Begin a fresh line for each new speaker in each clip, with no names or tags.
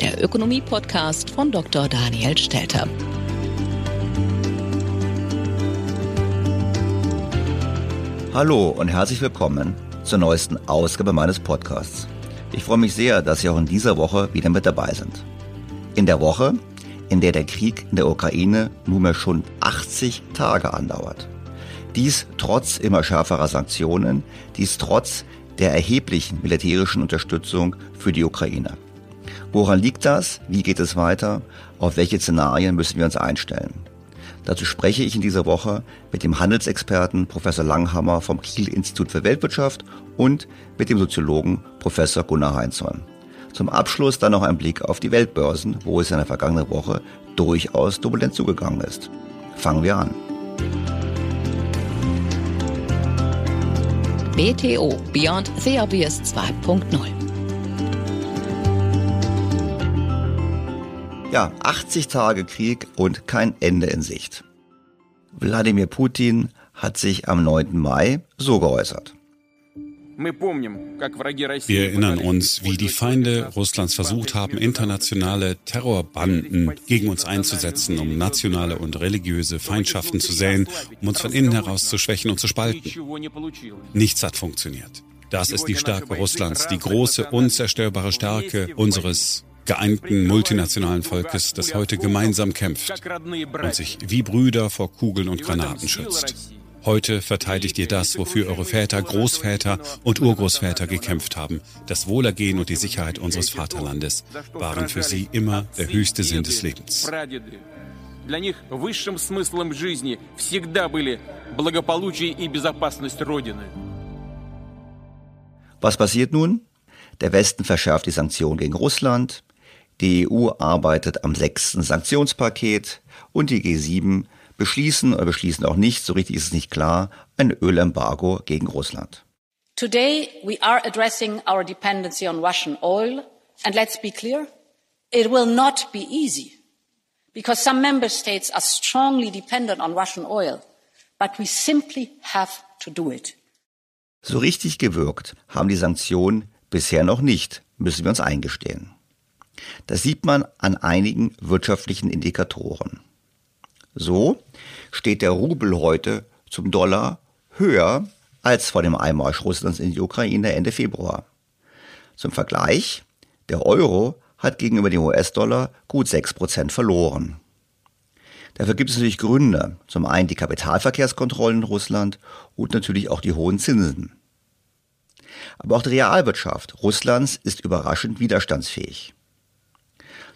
der Ökonomie-Podcast von Dr. Daniel Stelter.
Hallo und herzlich willkommen zur neuesten Ausgabe meines Podcasts. Ich freue mich sehr, dass Sie auch in dieser Woche wieder mit dabei sind. In der Woche, in der der Krieg in der Ukraine nunmehr schon 80 Tage andauert. Dies trotz immer schärferer Sanktionen, dies trotz der erheblichen militärischen Unterstützung für die Ukraine. Woran liegt das? Wie geht es weiter? Auf welche Szenarien müssen wir uns einstellen? Dazu spreche ich in dieser Woche mit dem Handelsexperten Professor Langhammer vom Kiel Institut für Weltwirtschaft und mit dem Soziologen Professor Gunnar Heinzholm. Zum Abschluss dann noch ein Blick auf die Weltbörsen, wo es in der vergangenen Woche durchaus turbulent zugegangen ist. Fangen wir an.
BTO Beyond The Obvious 2.0
Ja, 80 Tage Krieg und kein Ende in Sicht. Wladimir Putin hat sich am 9. Mai so geäußert.
Wir erinnern uns, wie die Feinde Russlands versucht haben, internationale Terrorbanden gegen uns einzusetzen, um nationale und religiöse Feindschaften zu säen, um uns von innen heraus zu schwächen und zu spalten. Nichts hat funktioniert. Das ist die Stärke Russlands, die große, unzerstörbare Stärke unseres geeinten multinationalen Volkes, das heute gemeinsam kämpft und sich wie Brüder vor Kugeln und Granaten schützt. Heute verteidigt ihr das, wofür eure Väter, Großväter und Urgroßväter gekämpft haben. Das Wohlergehen und die Sicherheit unseres Vaterlandes waren für sie immer der höchste Sinn des Lebens. Для них высшим смыслом
жизни всегда были благополучие и безопасность Родины. Was passiert nun? Der Westen verschärft die Sanktionen gegen Russland, die EU arbeitet am sechsten Sanktionspaket und die G7 beschließen oder beschließen auch nicht, so richtig ist es nicht klar, ein Ölembargo gegen Russland.
Today we are addressing our dependency on Russian oil and let's be clear, it will not be easy because some member states are strongly dependent on Russian oil, but we simply have to do it.
So richtig gewirkt haben die Sanktionen bisher noch nicht, müssen wir uns eingestehen. Das sieht man an einigen wirtschaftlichen Indikatoren. So steht der Rubel heute zum Dollar höher als vor dem Einmarsch Russlands in die Ukraine Ende Februar. Zum Vergleich, der Euro hat gegenüber dem US-Dollar gut 6% verloren. Dafür gibt es natürlich Gründe. Zum einen die Kapitalverkehrskontrollen in Russland und natürlich auch die hohen Zinsen. Aber auch die Realwirtschaft Russlands ist überraschend widerstandsfähig.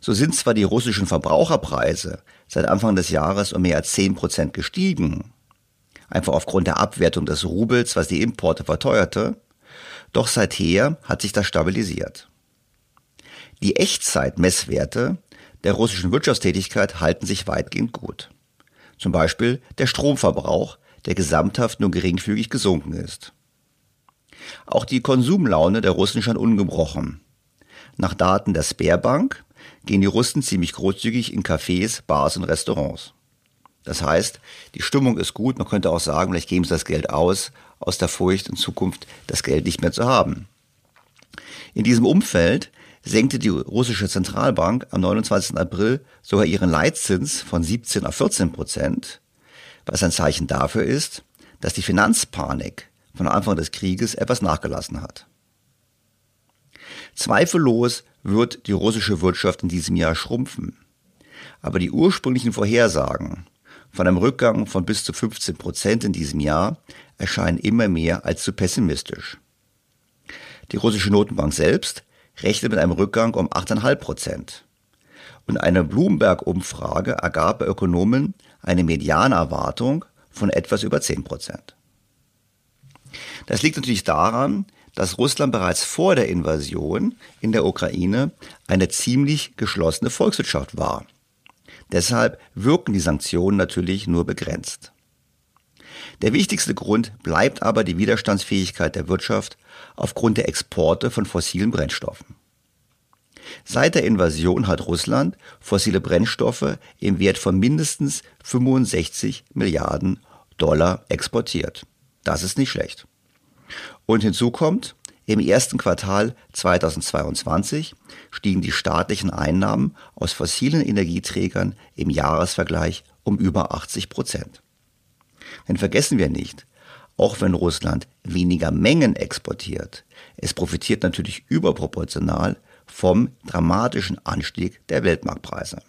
So sind zwar die russischen Verbraucherpreise seit Anfang des Jahres um mehr als 10 Prozent gestiegen, einfach aufgrund der Abwertung des Rubels, was die Importe verteuerte, doch seither hat sich das stabilisiert. Die Echtzeitmesswerte der russischen Wirtschaftstätigkeit halten sich weitgehend gut. Zum Beispiel der Stromverbrauch, der gesamthaft nur geringfügig gesunken ist. Auch die Konsumlaune der Russen scheint ungebrochen. Nach Daten der Sperrbank gehen die Russen ziemlich großzügig in Cafés, Bars und Restaurants. Das heißt, die Stimmung ist gut, man könnte auch sagen, vielleicht geben sie das Geld aus, aus der Furcht in Zukunft das Geld nicht mehr zu haben. In diesem Umfeld senkte die russische Zentralbank am 29. April sogar ihren Leitzins von 17 auf 14 Prozent, was ein Zeichen dafür ist, dass die Finanzpanik von Anfang des Krieges etwas nachgelassen hat. Zweifellos wird die russische Wirtschaft in diesem Jahr schrumpfen. Aber die ursprünglichen Vorhersagen von einem Rückgang von bis zu 15 Prozent in diesem Jahr erscheinen immer mehr als zu pessimistisch. Die russische Notenbank selbst rechnet mit einem Rückgang um 8,5 Prozent. Und eine Bloomberg-Umfrage ergab bei Ökonomen eine Medianerwartung von etwas über 10 Prozent. Das liegt natürlich daran, dass Russland bereits vor der Invasion in der Ukraine eine ziemlich geschlossene Volkswirtschaft war. Deshalb wirken die Sanktionen natürlich nur begrenzt. Der wichtigste Grund bleibt aber die Widerstandsfähigkeit der Wirtschaft aufgrund der Exporte von fossilen Brennstoffen. Seit der Invasion hat Russland fossile Brennstoffe im Wert von mindestens 65 Milliarden Dollar exportiert. Das ist nicht schlecht. Und hinzu kommt, im ersten Quartal 2022 stiegen die staatlichen Einnahmen aus fossilen Energieträgern im Jahresvergleich um über 80 Prozent. Denn vergessen wir nicht, auch wenn Russland weniger Mengen exportiert, es profitiert natürlich überproportional vom dramatischen Anstieg der Weltmarktpreise.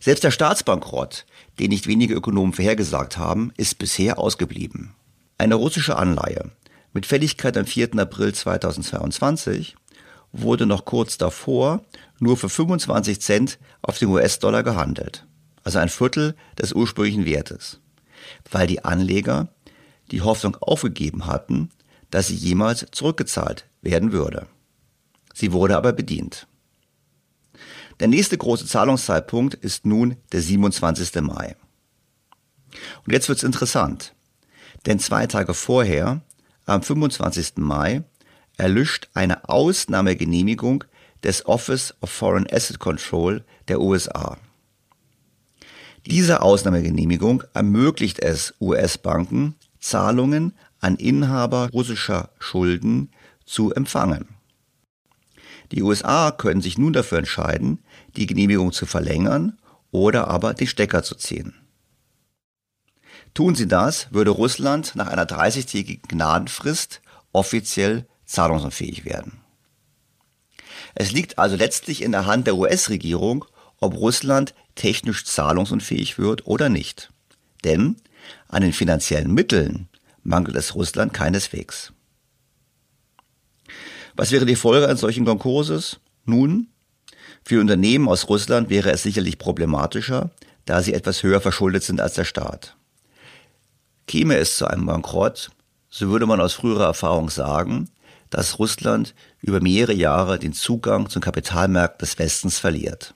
Selbst der Staatsbankrott, den nicht wenige Ökonomen vorhergesagt haben, ist bisher ausgeblieben. Eine russische Anleihe mit Fälligkeit am 4. April 2022 wurde noch kurz davor nur für 25 Cent auf den US-Dollar gehandelt, also ein Viertel des ursprünglichen Wertes, weil die Anleger die Hoffnung aufgegeben hatten, dass sie jemals zurückgezahlt werden würde. Sie wurde aber bedient. Der nächste große Zahlungszeitpunkt ist nun der 27. Mai. Und jetzt wird's interessant. Denn zwei Tage vorher, am 25. Mai, erlischt eine Ausnahmegenehmigung des Office of Foreign Asset Control der USA. Diese Ausnahmegenehmigung ermöglicht es US-Banken, Zahlungen an Inhaber russischer Schulden zu empfangen. Die USA können sich nun dafür entscheiden, die Genehmigung zu verlängern oder aber den Stecker zu ziehen. Tun sie das, würde Russland nach einer 30-tägigen Gnadenfrist offiziell zahlungsunfähig werden. Es liegt also letztlich in der Hand der US-Regierung, ob Russland technisch zahlungsunfähig wird oder nicht. Denn an den finanziellen Mitteln mangelt es Russland keineswegs. Was wäre die Folge eines solchen Konkurses? Nun, für Unternehmen aus Russland wäre es sicherlich problematischer, da sie etwas höher verschuldet sind als der Staat. Käme es zu einem Bankrott, so würde man aus früherer Erfahrung sagen, dass Russland über mehrere Jahre den Zugang zum Kapitalmarkt des Westens verliert.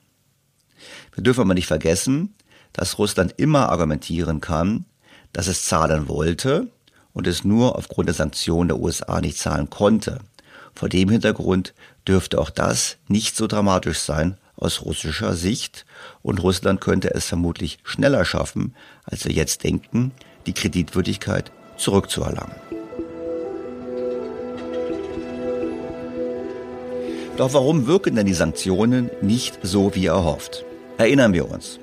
Wir dürfen aber nicht vergessen, dass Russland immer argumentieren kann, dass es zahlen wollte und es nur aufgrund der Sanktionen der USA nicht zahlen konnte. Vor dem Hintergrund dürfte auch das nicht so dramatisch sein aus russischer Sicht und Russland könnte es vermutlich schneller schaffen, als wir jetzt denken, die Kreditwürdigkeit zurückzuerlangen. Doch warum wirken denn die Sanktionen nicht so wie erhofft? Erinnern wir uns.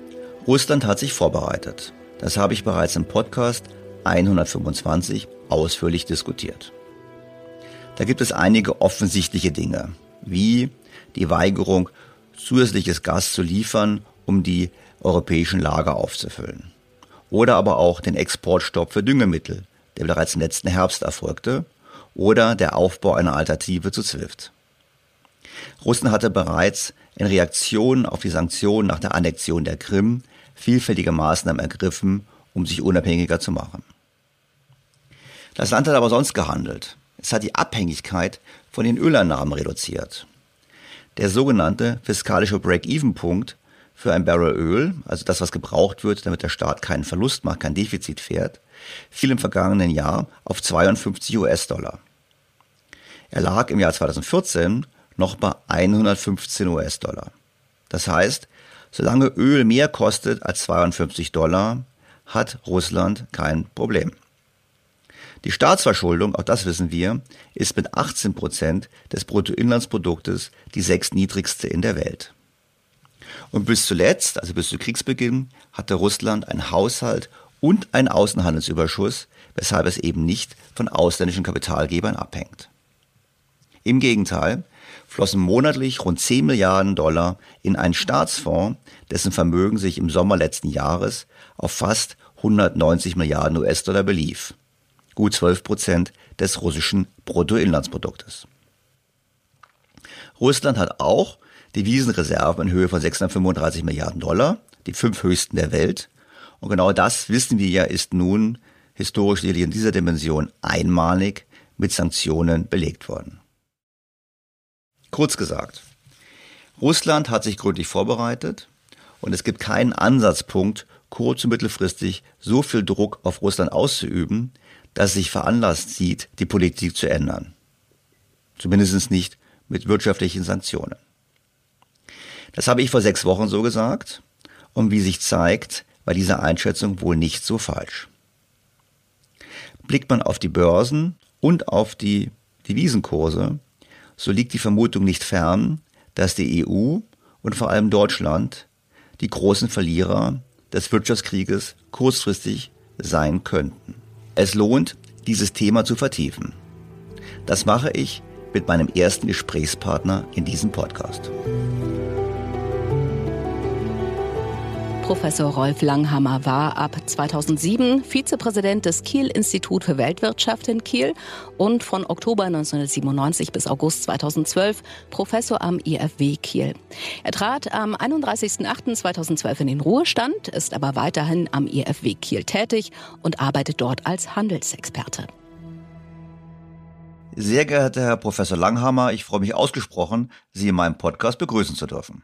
Russland hat sich vorbereitet. Das habe ich bereits im Podcast 125 ausführlich diskutiert. Da gibt es einige offensichtliche Dinge, wie die Weigerung, zusätzliches Gas zu liefern, um die europäischen Lager aufzufüllen. Oder aber auch den Exportstopp für Düngemittel, der bereits im letzten Herbst erfolgte, oder der Aufbau einer Alternative zu SWIFT. Russland hatte bereits in Reaktion auf die Sanktionen nach der Annexion der Krim vielfältige Maßnahmen ergriffen, um sich unabhängiger zu machen. Das Land hat aber sonst gehandelt. Es hat die Abhängigkeit von den Öleinnahmen reduziert. Der sogenannte fiskalische Break-Even-Punkt für ein Barrel Öl, also das, was gebraucht wird, damit der Staat keinen Verlust macht, kein Defizit fährt, fiel im vergangenen Jahr auf 52 US-Dollar. Er lag im Jahr 2014 noch bei 115 US-Dollar. Das heißt, solange Öl mehr kostet als 52 Dollar, hat Russland kein Problem. Die Staatsverschuldung, auch das wissen wir, ist mit 18 Prozent des Bruttoinlandsproduktes die sechs niedrigste in der Welt. Und bis zuletzt, also bis zu Kriegsbeginn, hatte Russland einen Haushalt und einen Außenhandelsüberschuss, weshalb es eben nicht von ausländischen Kapitalgebern abhängt. Im Gegenteil, flossen monatlich rund 10 Milliarden Dollar in einen Staatsfonds, dessen Vermögen sich im Sommer letzten Jahres auf fast 190 Milliarden US-Dollar belief gut 12 Prozent des russischen Bruttoinlandsproduktes. Russland hat auch Devisenreserven in Höhe von 635 Milliarden Dollar, die fünf höchsten der Welt. Und genau das, wissen wir ja, ist nun historisch in dieser Dimension einmalig mit Sanktionen belegt worden. Kurz gesagt, Russland hat sich gründlich vorbereitet und es gibt keinen Ansatzpunkt, kurz- und mittelfristig so viel Druck auf Russland auszuüben, dass es sich veranlasst sieht, die Politik zu ändern. Zumindest nicht mit wirtschaftlichen Sanktionen. Das habe ich vor sechs Wochen so gesagt und wie sich zeigt, war diese Einschätzung wohl nicht so falsch. Blickt man auf die Börsen und auf die Devisenkurse, so liegt die Vermutung nicht fern, dass die EU und vor allem Deutschland die großen Verlierer des Wirtschaftskrieges kurzfristig sein könnten. Es lohnt, dieses Thema zu vertiefen. Das mache ich mit meinem ersten Gesprächspartner in diesem Podcast.
Professor Rolf Langhammer war ab 2007 Vizepräsident des Kiel-Institut für Weltwirtschaft in Kiel und von Oktober 1997 bis August 2012 Professor am IFW Kiel. Er trat am 31.08.2012 in den Ruhestand, ist aber weiterhin am IFW Kiel tätig und arbeitet dort als Handelsexperte.
Sehr geehrter Herr Professor Langhammer, ich freue mich ausgesprochen, Sie in meinem Podcast begrüßen zu dürfen.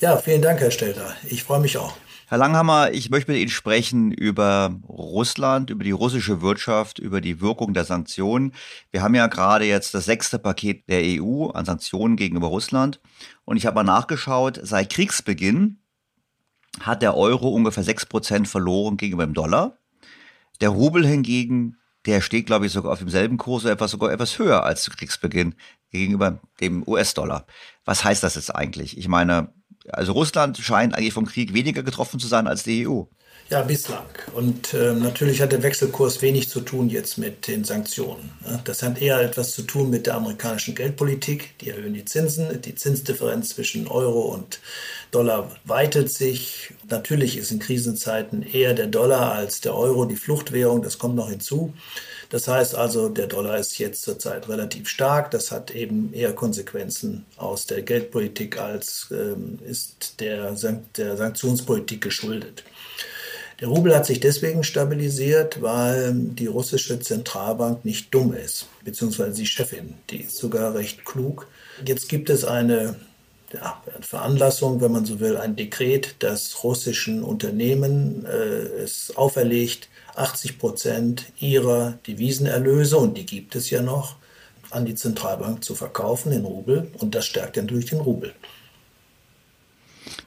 Ja, vielen Dank, Herr Stelter. Ich freue mich auch.
Herr Langhammer, ich möchte mit Ihnen sprechen über Russland, über die russische Wirtschaft, über die Wirkung der Sanktionen. Wir haben ja gerade jetzt das sechste Paket der EU an Sanktionen gegenüber Russland. Und ich habe mal nachgeschaut, seit Kriegsbeginn hat der Euro ungefähr sechs Prozent verloren gegenüber dem Dollar. Der Rubel hingegen, der steht, glaube ich, sogar auf demselben Kurs, etwas, sogar etwas höher als zu Kriegsbeginn gegenüber dem US-Dollar. Was heißt das jetzt eigentlich? Ich meine, also Russland scheint eigentlich vom Krieg weniger getroffen zu sein als die EU.
Ja, bislang. Und äh, natürlich hat der Wechselkurs wenig zu tun jetzt mit den Sanktionen. Ne? Das hat eher etwas zu tun mit der amerikanischen Geldpolitik. Die erhöhen die Zinsen. Die Zinsdifferenz zwischen Euro und Dollar weitet sich. Natürlich ist in Krisenzeiten eher der Dollar als der Euro die Fluchtwährung. Das kommt noch hinzu. Das heißt also, der Dollar ist jetzt zurzeit relativ stark. Das hat eben eher Konsequenzen aus der Geldpolitik als ähm, ist der, der Sanktionspolitik geschuldet. Der Rubel hat sich deswegen stabilisiert, weil die russische Zentralbank nicht dumm ist, beziehungsweise die Chefin, die ist sogar recht klug. Jetzt gibt es eine ja, Veranlassung, wenn man so will, ein Dekret, das russischen Unternehmen äh, es auferlegt, 80 Prozent ihrer Devisenerlöse, und die gibt es ja noch, an die Zentralbank zu verkaufen in Rubel. Und das stärkt dann durch den Rubel.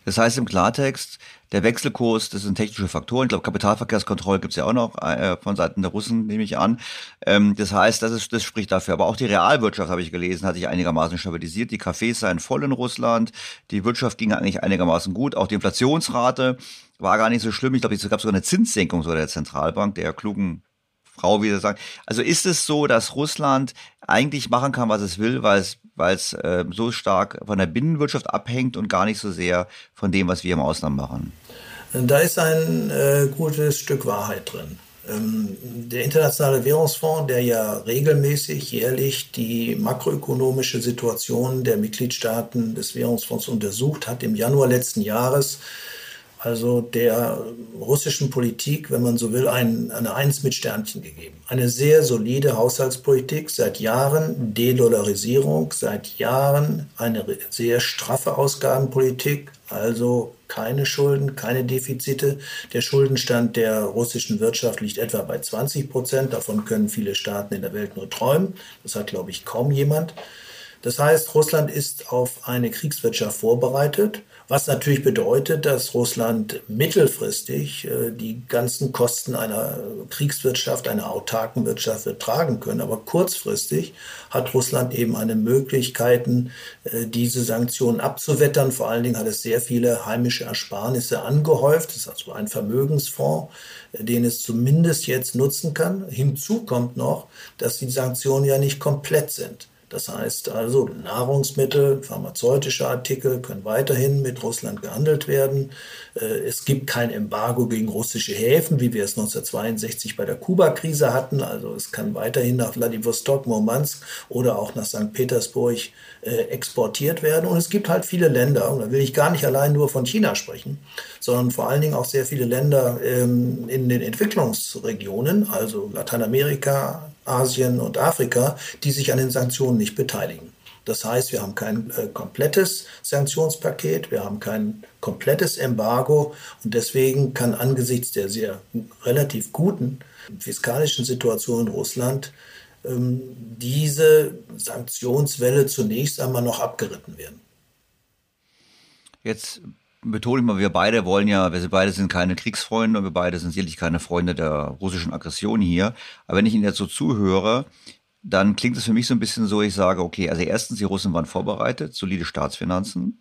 Das heißt im Klartext, der Wechselkurs, das sind technische Faktoren. Ich glaube, Kapitalverkehrskontrolle gibt es ja auch noch äh, von Seiten der Russen, nehme ich an. Ähm, das heißt, das, ist, das spricht dafür. Aber auch die Realwirtschaft, habe ich gelesen, hat sich einigermaßen stabilisiert. Die Cafés seien voll in Russland. Die Wirtschaft ging eigentlich einigermaßen gut. Auch die Inflationsrate war gar nicht so schlimm. Ich glaube, es gab sogar eine Zinssenkung so der Zentralbank, der klugen Frau, wie sie sagen. Also ist es so, dass Russland eigentlich machen kann, was es will, weil es weil es äh, so stark von der Binnenwirtschaft abhängt und gar nicht so sehr von dem, was wir im Ausland machen?
Da ist ein äh, gutes Stück Wahrheit drin. Ähm, der Internationale Währungsfonds, der ja regelmäßig jährlich die makroökonomische Situation der Mitgliedstaaten des Währungsfonds untersucht, hat im Januar letzten Jahres also der russischen Politik, wenn man so will, ein, eine Eins mit Sternchen gegeben. Eine sehr solide Haushaltspolitik, seit Jahren Dedollarisierung, seit Jahren eine sehr straffe Ausgabenpolitik, also keine Schulden, keine Defizite. Der Schuldenstand der russischen Wirtschaft liegt etwa bei 20 Prozent. Davon können viele Staaten in der Welt nur träumen. Das hat, glaube ich, kaum jemand. Das heißt, Russland ist auf eine Kriegswirtschaft vorbereitet was natürlich bedeutet, dass Russland mittelfristig äh, die ganzen Kosten einer Kriegswirtschaft, einer autarken Wirtschaft wird tragen können. Aber kurzfristig hat Russland eben eine Möglichkeit, äh, diese Sanktionen abzuwettern. Vor allen Dingen hat es sehr viele heimische Ersparnisse angehäuft. Das ist also ein Vermögensfonds, äh, den es zumindest jetzt nutzen kann. Hinzu kommt noch, dass die Sanktionen ja nicht komplett sind. Das heißt also, Nahrungsmittel, pharmazeutische Artikel können weiterhin mit Russland gehandelt werden. Äh, es gibt kein Embargo gegen russische Häfen, wie wir es 1962 bei der Kuba-Krise hatten. Also es kann weiterhin nach Vladivostok, Murmansk oder auch nach St. Petersburg äh, exportiert werden. Und es gibt halt viele Länder, und da will ich gar nicht allein nur von China sprechen, sondern vor allen Dingen auch sehr viele Länder ähm, in den Entwicklungsregionen, also Lateinamerika, Asien und Afrika, die sich an den Sanktionen nicht beteiligen. Das heißt, wir haben kein äh, komplettes Sanktionspaket, wir haben kein komplettes Embargo und deswegen kann angesichts der sehr relativ guten fiskalischen Situation in Russland ähm, diese Sanktionswelle zunächst einmal noch abgeritten werden.
Jetzt betone ich mal, wir beide wollen ja, wir beide sind keine Kriegsfreunde und wir beide sind sicherlich keine Freunde der russischen Aggression hier. Aber wenn ich Ihnen jetzt so zuhöre, dann klingt es für mich so ein bisschen so, ich sage, okay, also erstens, die Russen waren vorbereitet, solide Staatsfinanzen.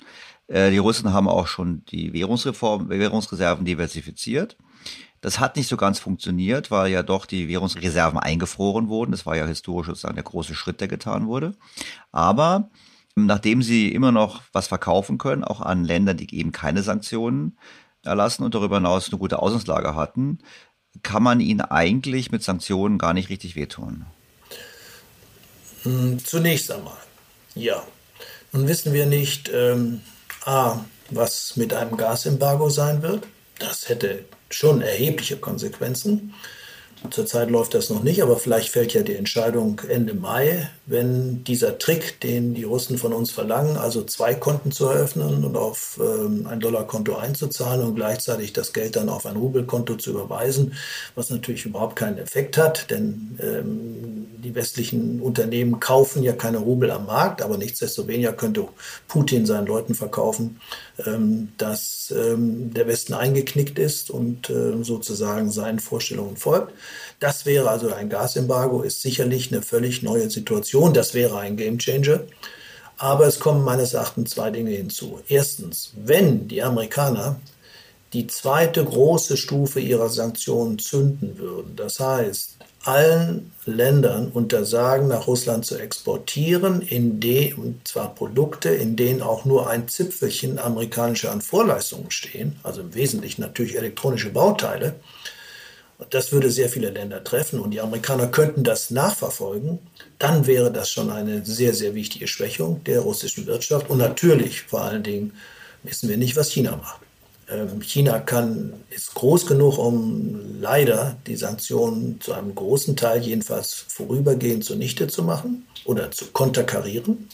Äh, die Russen haben auch schon die Währungsreform, Währungsreserven diversifiziert. Das hat nicht so ganz funktioniert, weil ja doch die Währungsreserven eingefroren wurden. Das war ja historisch sozusagen der große Schritt, der getan wurde. Aber nachdem sie immer noch was verkaufen können, auch an Länder, die eben keine Sanktionen erlassen und darüber hinaus eine gute Ausgangslage hatten, kann man ihnen eigentlich mit Sanktionen gar nicht richtig wehtun.
Hm, zunächst einmal, ja. Nun wissen wir nicht, ähm, A, was mit einem Gasembargo sein wird. Das hätte schon erhebliche Konsequenzen. Zurzeit läuft das noch nicht, aber vielleicht fällt ja die Entscheidung Ende Mai, wenn dieser Trick, den die Russen von uns verlangen, also zwei Konten zu eröffnen und auf ähm, ein Dollarkonto einzuzahlen und gleichzeitig das Geld dann auf ein Rubelkonto zu überweisen, was natürlich überhaupt keinen Effekt hat, denn ähm, die westlichen Unternehmen kaufen ja keine Rubel am Markt, aber nichtsdestoweniger könnte Putin seinen Leuten verkaufen, ähm, dass ähm, der Westen eingeknickt ist und äh, sozusagen seinen Vorstellungen folgt. Das wäre also ein Gasembargo, ist sicherlich eine völlig neue Situation. Das wäre ein Gamechanger. Aber es kommen meines Erachtens zwei Dinge hinzu. Erstens, wenn die Amerikaner die zweite große Stufe ihrer Sanktionen zünden würden, das heißt, allen Ländern untersagen, nach Russland zu exportieren, in de, und zwar Produkte, in denen auch nur ein Zipfelchen amerikanischer Vorleistungen stehen, also im Wesentlichen natürlich elektronische Bauteile, das würde sehr viele Länder treffen und die Amerikaner könnten das nachverfolgen. Dann wäre das schon eine sehr, sehr wichtige Schwächung der russischen Wirtschaft. Und natürlich, vor allen Dingen, wissen wir nicht, was China macht. Ähm, China kann, ist groß genug, um leider die Sanktionen zu einem großen Teil jedenfalls vorübergehend zunichte zu machen oder zu konterkarieren.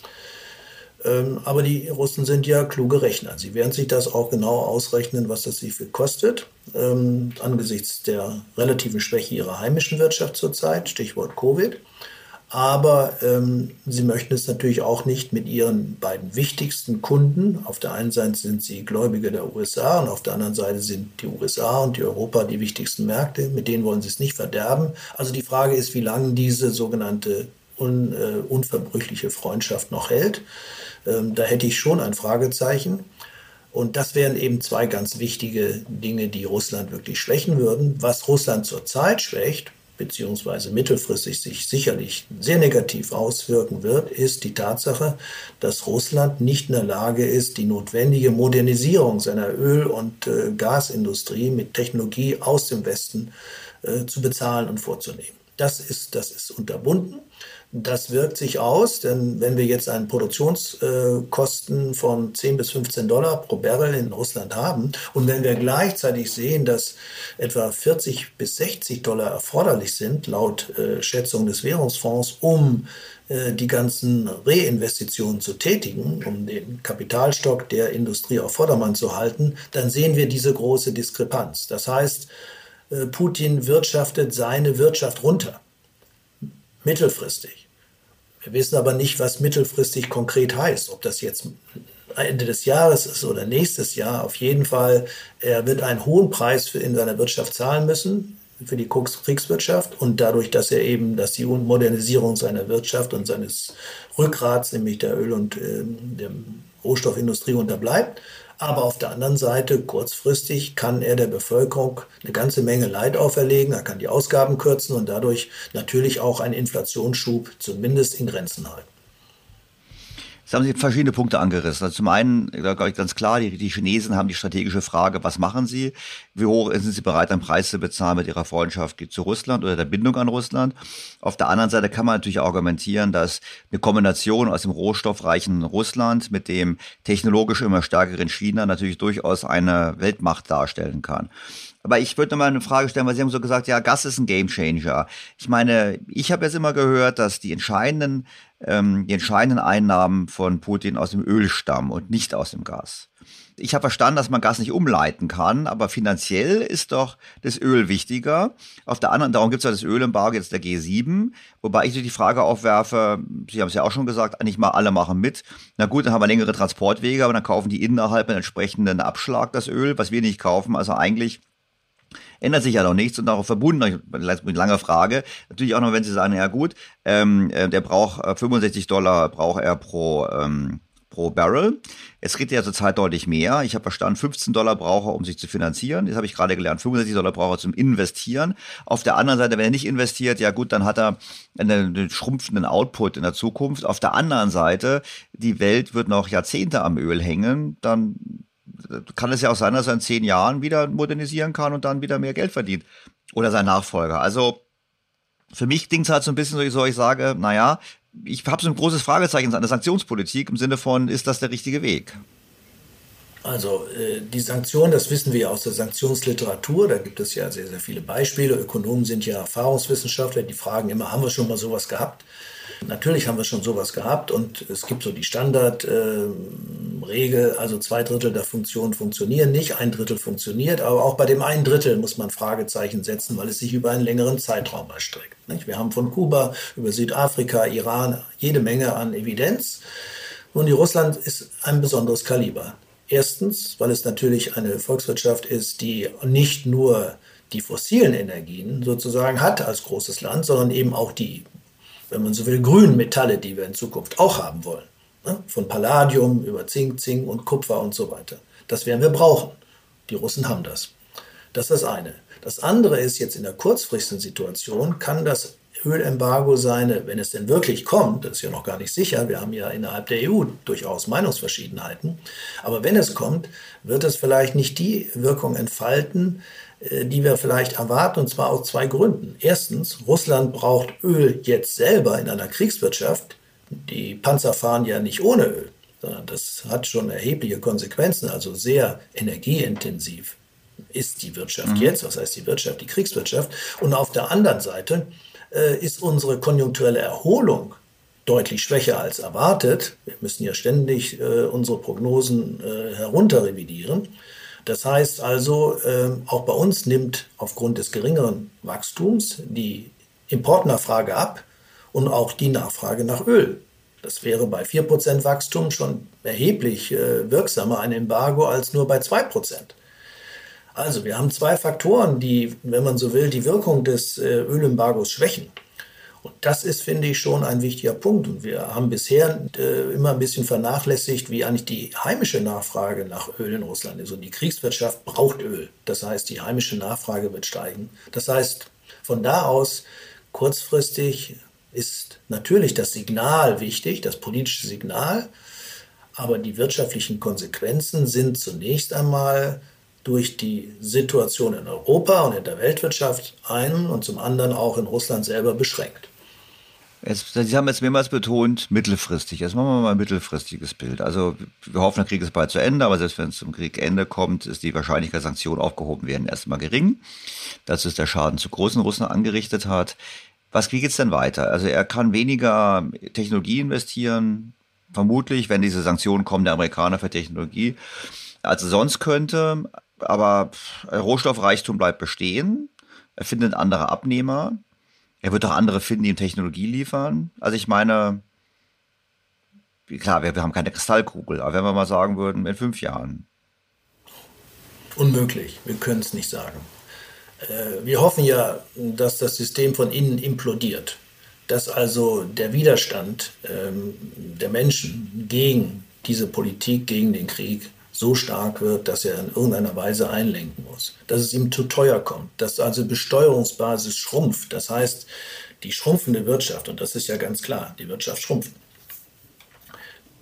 Ähm, aber die Russen sind ja kluge Rechner. Sie werden sich das auch genau ausrechnen, was das sie viel kostet. Ähm, angesichts der relativen Schwäche ihrer heimischen Wirtschaft zurzeit, Stichwort Covid. Aber ähm, sie möchten es natürlich auch nicht mit ihren beiden wichtigsten Kunden. Auf der einen Seite sind sie Gläubige der USA und auf der anderen Seite sind die USA und die Europa die wichtigsten Märkte. Mit denen wollen sie es nicht verderben. Also die Frage ist, wie lange diese sogenannte un, äh, unverbrüchliche Freundschaft noch hält. Ähm, da hätte ich schon ein Fragezeichen. Und das wären eben zwei ganz wichtige Dinge, die Russland wirklich schwächen würden. Was Russland zurzeit schwächt, beziehungsweise mittelfristig sich sicherlich sehr negativ auswirken wird, ist die Tatsache, dass Russland nicht in der Lage ist, die notwendige Modernisierung seiner Öl- und äh, Gasindustrie mit Technologie aus dem Westen äh, zu bezahlen und vorzunehmen. Das ist, das ist unterbunden. Das wirkt sich aus, denn wenn wir jetzt einen Produktionskosten von 10 bis 15 Dollar pro Barrel in Russland haben und wenn wir gleichzeitig sehen, dass etwa 40 bis 60 Dollar erforderlich sind, laut äh, Schätzung des Währungsfonds, um äh, die ganzen Reinvestitionen zu tätigen, um den Kapitalstock der Industrie auf Vordermann zu halten, dann sehen wir diese große Diskrepanz. Das heißt, äh, Putin wirtschaftet seine Wirtschaft runter mittelfristig. Wir wissen aber nicht, was mittelfristig konkret heißt. Ob das jetzt Ende des Jahres ist oder nächstes Jahr. Auf jeden Fall, er wird einen hohen Preis für in seiner Wirtschaft zahlen müssen für die Kriegswirtschaft und dadurch, dass er eben, dass die Modernisierung seiner Wirtschaft und seines Rückgrats, nämlich der Öl- und äh, der Rohstoffindustrie unterbleibt. Aber auf der anderen Seite, kurzfristig kann er der Bevölkerung eine ganze Menge Leid auferlegen. Er kann die Ausgaben kürzen und dadurch natürlich auch einen Inflationsschub zumindest in Grenzen halten.
Jetzt haben Sie verschiedene Punkte angerissen. Also zum einen, glaube ich ganz klar, die, die Chinesen haben die strategische Frage, was machen sie? Wie hoch sind sie bereit, einen Preis zu bezahlen mit ihrer Freundschaft zu Russland oder der Bindung an Russland? Auf der anderen Seite kann man natürlich argumentieren, dass eine Kombination aus dem rohstoffreichen Russland mit dem technologisch immer stärkeren China natürlich durchaus eine Weltmacht darstellen kann. Aber ich würde nochmal eine Frage stellen, weil Sie haben so gesagt, ja, Gas ist ein Gamechanger. Ich meine, ich habe jetzt immer gehört, dass die entscheidenden, ähm, die entscheidenden Einnahmen von Putin aus dem Öl stammen und nicht aus dem Gas. Ich habe verstanden, dass man Gas nicht umleiten kann, aber finanziell ist doch das Öl wichtiger. Auf der anderen, darum gibt es ja das Ölembargo jetzt der G7, wobei ich die Frage aufwerfe, Sie haben es ja auch schon gesagt, eigentlich mal alle machen mit. Na gut, dann haben wir längere Transportwege, aber dann kaufen die innerhalb einen entsprechenden Abschlag das Öl, was wir nicht kaufen. Also eigentlich ändert sich ja noch nichts und darauf verbunden, mit langer Frage, natürlich auch noch, wenn Sie sagen, ja gut, ähm, äh, der braucht 65 äh, Dollar braucht er pro, ähm, pro Barrel. Kriegt er ja zurzeit deutlich mehr. Ich habe verstanden, 15 Dollar braucht er, um sich zu finanzieren. Das habe ich gerade gelernt. 65 Dollar braucht er zum Investieren. Auf der anderen Seite, wenn er nicht investiert, ja gut, dann hat er einen schrumpfenden Output in der Zukunft. Auf der anderen Seite, die Welt wird noch Jahrzehnte am Öl hängen. Dann kann es ja auch sein, dass er in zehn Jahren wieder modernisieren kann und dann wieder mehr Geld verdient. Oder sein Nachfolger. Also für mich klingt es halt so ein bisschen so, ich sage, naja, ich habe so ein großes Fragezeichen an der Sanktionspolitik im Sinne von, ist das der richtige Weg?
Also äh, die Sanktionen, das wissen wir ja aus der Sanktionsliteratur, da gibt es ja sehr, sehr viele Beispiele. Ökonomen sind ja Erfahrungswissenschaftler, die fragen immer, haben wir schon mal sowas gehabt? Natürlich haben wir schon sowas gehabt und es gibt so die Standardregel, äh, also zwei Drittel der Funktionen funktionieren nicht, ein Drittel funktioniert, aber auch bei dem einen Drittel muss man Fragezeichen setzen, weil es sich über einen längeren Zeitraum erstreckt. Nicht? Wir haben von Kuba über Südafrika, Iran jede Menge an Evidenz. Und die Russland ist ein besonderes Kaliber. Erstens, weil es natürlich eine Volkswirtschaft ist, die nicht nur die fossilen Energien sozusagen hat als großes Land, sondern eben auch die wenn man so will, grünen Metalle, die wir in Zukunft auch haben wollen. Ne? Von Palladium über Zink, Zink und Kupfer und so weiter. Das werden wir brauchen. Die Russen haben das. Das ist das eine. Das andere ist jetzt in der kurzfristigen Situation, kann das Ölembargo seine, wenn es denn wirklich kommt, das ist ja noch gar nicht sicher, wir haben ja innerhalb der EU durchaus Meinungsverschiedenheiten, aber wenn es kommt, wird es vielleicht nicht die Wirkung entfalten, die wir vielleicht erwarten, und zwar aus zwei Gründen. Erstens, Russland braucht Öl jetzt selber in einer Kriegswirtschaft. Die Panzer fahren ja nicht ohne Öl. sondern das hat schon erhebliche Konsequenzen, also sehr energieintensiv ist die Wirtschaft mhm. jetzt, was heißt die Wirtschaft, die Kriegswirtschaft. Und auf der anderen Seite äh, ist unsere konjunkturelle Erholung deutlich schwächer als erwartet. Wir müssen ja ständig äh, unsere Prognosen äh, herunterrevidieren. Das heißt also, äh, auch bei uns nimmt aufgrund des geringeren Wachstums die Importnachfrage ab und auch die Nachfrage nach Öl. Das wäre bei 4% Wachstum schon erheblich äh, wirksamer ein Embargo als nur bei 2%. Also wir haben zwei Faktoren, die, wenn man so will, die Wirkung des äh, Ölembargos schwächen. Und das ist, finde ich, schon ein wichtiger Punkt. Und wir haben bisher äh, immer ein bisschen vernachlässigt, wie eigentlich die heimische Nachfrage nach Öl in Russland ist. Und die Kriegswirtschaft braucht Öl. Das heißt, die heimische Nachfrage wird steigen. Das heißt, von da aus kurzfristig ist natürlich das Signal wichtig, das politische Signal. Aber die wirtschaftlichen Konsequenzen sind zunächst einmal durch die Situation in Europa und in der Weltwirtschaft einen und zum anderen auch in Russland selber beschränkt.
Jetzt, Sie haben jetzt mehrmals betont, mittelfristig. Jetzt machen wir mal ein mittelfristiges Bild. Also wir hoffen, der Krieg ist bald zu Ende, aber selbst wenn es zum Kriegende kommt, ist die Wahrscheinlichkeit, Sanktionen aufgehoben werden, erstmal gering. Das ist der Schaden zu großen Russland angerichtet hat. Was, wie geht's denn weiter? Also er kann weniger Technologie investieren, vermutlich, wenn diese Sanktionen kommen, der Amerikaner für Technologie, als er sonst könnte. Aber Rohstoffreichtum bleibt bestehen. Er findet andere Abnehmer. Er wird auch andere finden, die ihm Technologie liefern. Also ich meine, klar, wir, wir haben keine Kristallkugel, aber wenn wir mal sagen würden, in fünf Jahren.
Unmöglich, wir können es nicht sagen. Äh, wir hoffen ja, dass das System von innen implodiert, dass also der Widerstand ähm, der Menschen gegen diese Politik, gegen den Krieg so stark wird, dass er in irgendeiner Weise einlenken muss, dass es ihm zu teuer kommt, dass also Besteuerungsbasis schrumpft. Das heißt, die schrumpfende Wirtschaft, und das ist ja ganz klar, die Wirtschaft schrumpft,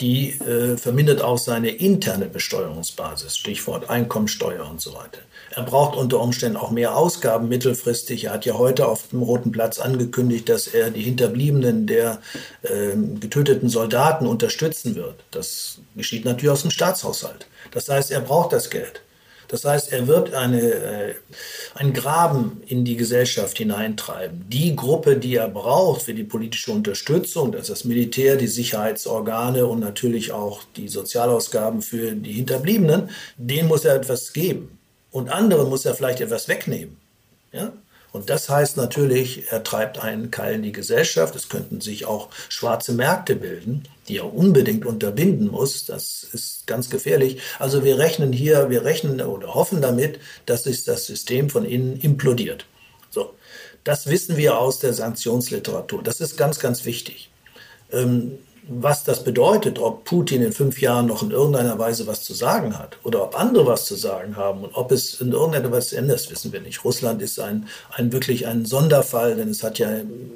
die äh, vermindert auch seine interne Besteuerungsbasis, Stichwort Einkommensteuer und so weiter. Er braucht unter Umständen auch mehr Ausgaben mittelfristig. Er hat ja heute auf dem Roten Platz angekündigt, dass er die Hinterbliebenen der äh, getöteten Soldaten unterstützen wird. Das geschieht natürlich aus dem Staatshaushalt. Das heißt, er braucht das Geld. Das heißt, er wird eine, äh, einen Graben in die Gesellschaft hineintreiben. Die Gruppe, die er braucht für die politische Unterstützung, das ist das Militär, die Sicherheitsorgane und natürlich auch die Sozialausgaben für die Hinterbliebenen, denen muss er etwas geben. Und andere muss er vielleicht etwas wegnehmen. Ja? Und das heißt natürlich, er treibt einen Keil in die Gesellschaft. Es könnten sich auch schwarze Märkte bilden, die er unbedingt unterbinden muss. Das ist ganz gefährlich. Also wir rechnen hier, wir rechnen oder hoffen damit, dass sich das System von innen implodiert. So. Das wissen wir aus der Sanktionsliteratur. Das ist ganz, ganz wichtig. Ähm, was das bedeutet, ob Putin in fünf Jahren noch in irgendeiner Weise was zu sagen hat oder ob andere was zu sagen haben und ob es in irgendeiner Weise ändert, wissen wir nicht. Russland ist ein, ein wirklich ein Sonderfall, denn es hat ja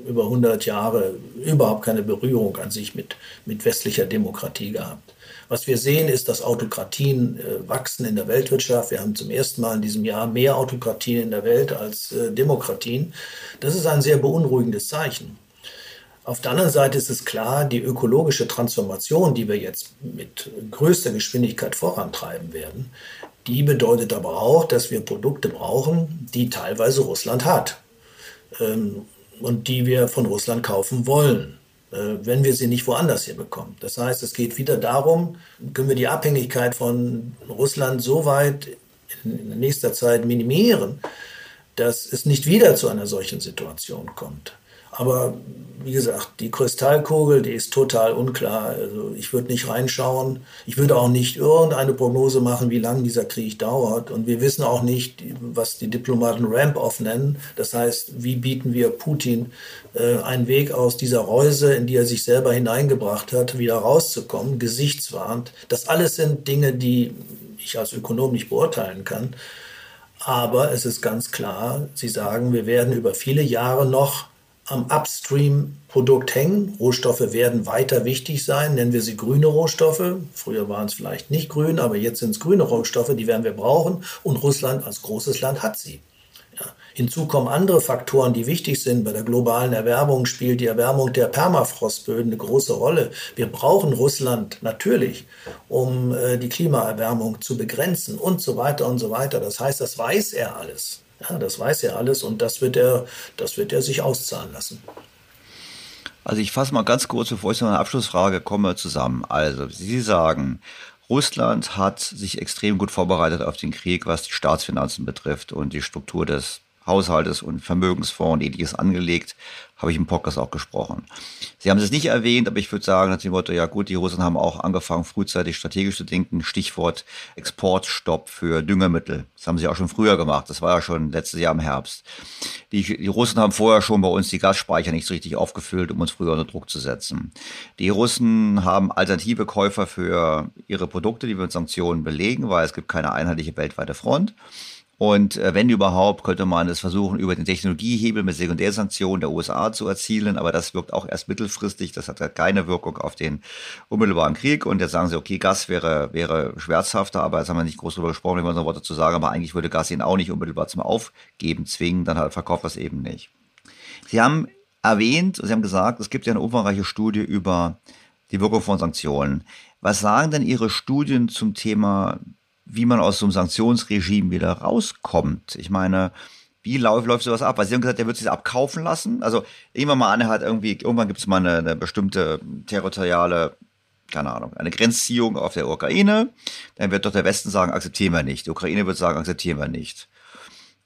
über 100 Jahre überhaupt keine Berührung an sich mit, mit westlicher Demokratie gehabt. Was wir sehen, ist, dass Autokratien äh, wachsen in der Weltwirtschaft. Wir haben zum ersten Mal in diesem Jahr mehr Autokratien in der Welt als äh, Demokratien. Das ist ein sehr beunruhigendes Zeichen. Auf der anderen Seite ist es klar, die ökologische Transformation, die wir jetzt mit größter Geschwindigkeit vorantreiben werden, die bedeutet aber auch, dass wir Produkte brauchen, die teilweise Russland hat ähm, und die wir von Russland kaufen wollen, äh, wenn wir sie nicht woanders hier bekommen. Das heißt, es geht wieder darum, können wir die Abhängigkeit von Russland so weit in nächster Zeit minimieren, dass es nicht wieder zu einer solchen Situation kommt. Aber wie gesagt, die Kristallkugel, die ist total unklar. Also ich würde nicht reinschauen. Ich würde auch nicht irgendeine Prognose machen, wie lange dieser Krieg dauert. Und wir wissen auch nicht, was die Diplomaten Ramp-off nennen. Das heißt, wie bieten wir Putin äh, einen Weg aus dieser Reuse, in die er sich selber hineingebracht hat, wieder rauszukommen, gesichtswarnt. Das alles sind Dinge, die ich als Ökonom nicht beurteilen kann. Aber es ist ganz klar, Sie sagen, wir werden über viele Jahre noch am Upstream-Produkt hängen. Rohstoffe werden weiter wichtig sein, nennen wir sie grüne Rohstoffe. Früher waren es vielleicht nicht grün, aber jetzt sind es grüne Rohstoffe, die werden wir brauchen. Und Russland als großes Land hat sie. Ja. Hinzu kommen andere Faktoren, die wichtig sind. Bei der globalen Erwärmung spielt die Erwärmung der Permafrostböden eine große Rolle. Wir brauchen Russland natürlich, um äh, die Klimaerwärmung zu begrenzen und so weiter und so weiter. Das heißt, das weiß er alles. Ja, das weiß er alles und das wird er, das wird er sich auszahlen lassen.
Also ich fasse mal ganz kurz, bevor ich zu meiner Abschlussfrage komme, zusammen. Also Sie sagen, Russland hat sich extrem gut vorbereitet auf den Krieg, was die Staatsfinanzen betrifft und die Struktur des Haushaltes und Vermögensfonds und ähnliches angelegt, habe ich im Podcast auch gesprochen. Sie haben es nicht erwähnt, aber ich würde sagen, nach dem Motto, ja gut, die Russen haben auch angefangen, frühzeitig strategisch zu denken. Stichwort Exportstopp für Düngemittel. Das haben sie auch schon früher gemacht. Das war ja schon letztes Jahr im Herbst. Die, die Russen haben vorher schon bei uns die Gasspeicher nicht so richtig aufgefüllt, um uns früher unter Druck zu setzen. Die Russen haben alternative Käufer für ihre Produkte, die wir mit Sanktionen belegen, weil es gibt keine einheitliche weltweite Front. Und äh, wenn überhaupt, könnte man es versuchen, über den Technologiehebel mit Sekundärsanktionen der USA zu erzielen. Aber das wirkt auch erst mittelfristig. Das hat halt keine Wirkung auf den unmittelbaren Krieg. Und jetzt sagen sie, okay, Gas wäre, wäre schmerzhafter, aber jetzt haben wir nicht groß darüber gesprochen, wenn wir noch Worte zu sagen. Aber eigentlich würde Gas ihn auch nicht unmittelbar zum Aufgeben zwingen. Dann halt verkauft das eben nicht. Sie haben erwähnt, Sie haben gesagt, es gibt ja eine umfangreiche Studie über die Wirkung von Sanktionen. Was sagen denn Ihre Studien zum Thema wie man aus so einem Sanktionsregime wieder rauskommt. Ich meine, wie läuft, läuft sowas ab? Weil Sie haben gesagt, er wird sich abkaufen lassen. Also irgendwann mal an, er hat irgendwie, irgendwann gibt es mal eine, eine bestimmte territoriale keine Ahnung, eine Grenzziehung auf der Ukraine, dann wird doch der Westen sagen, akzeptieren wir nicht. Die Ukraine wird sagen, akzeptieren wir nicht.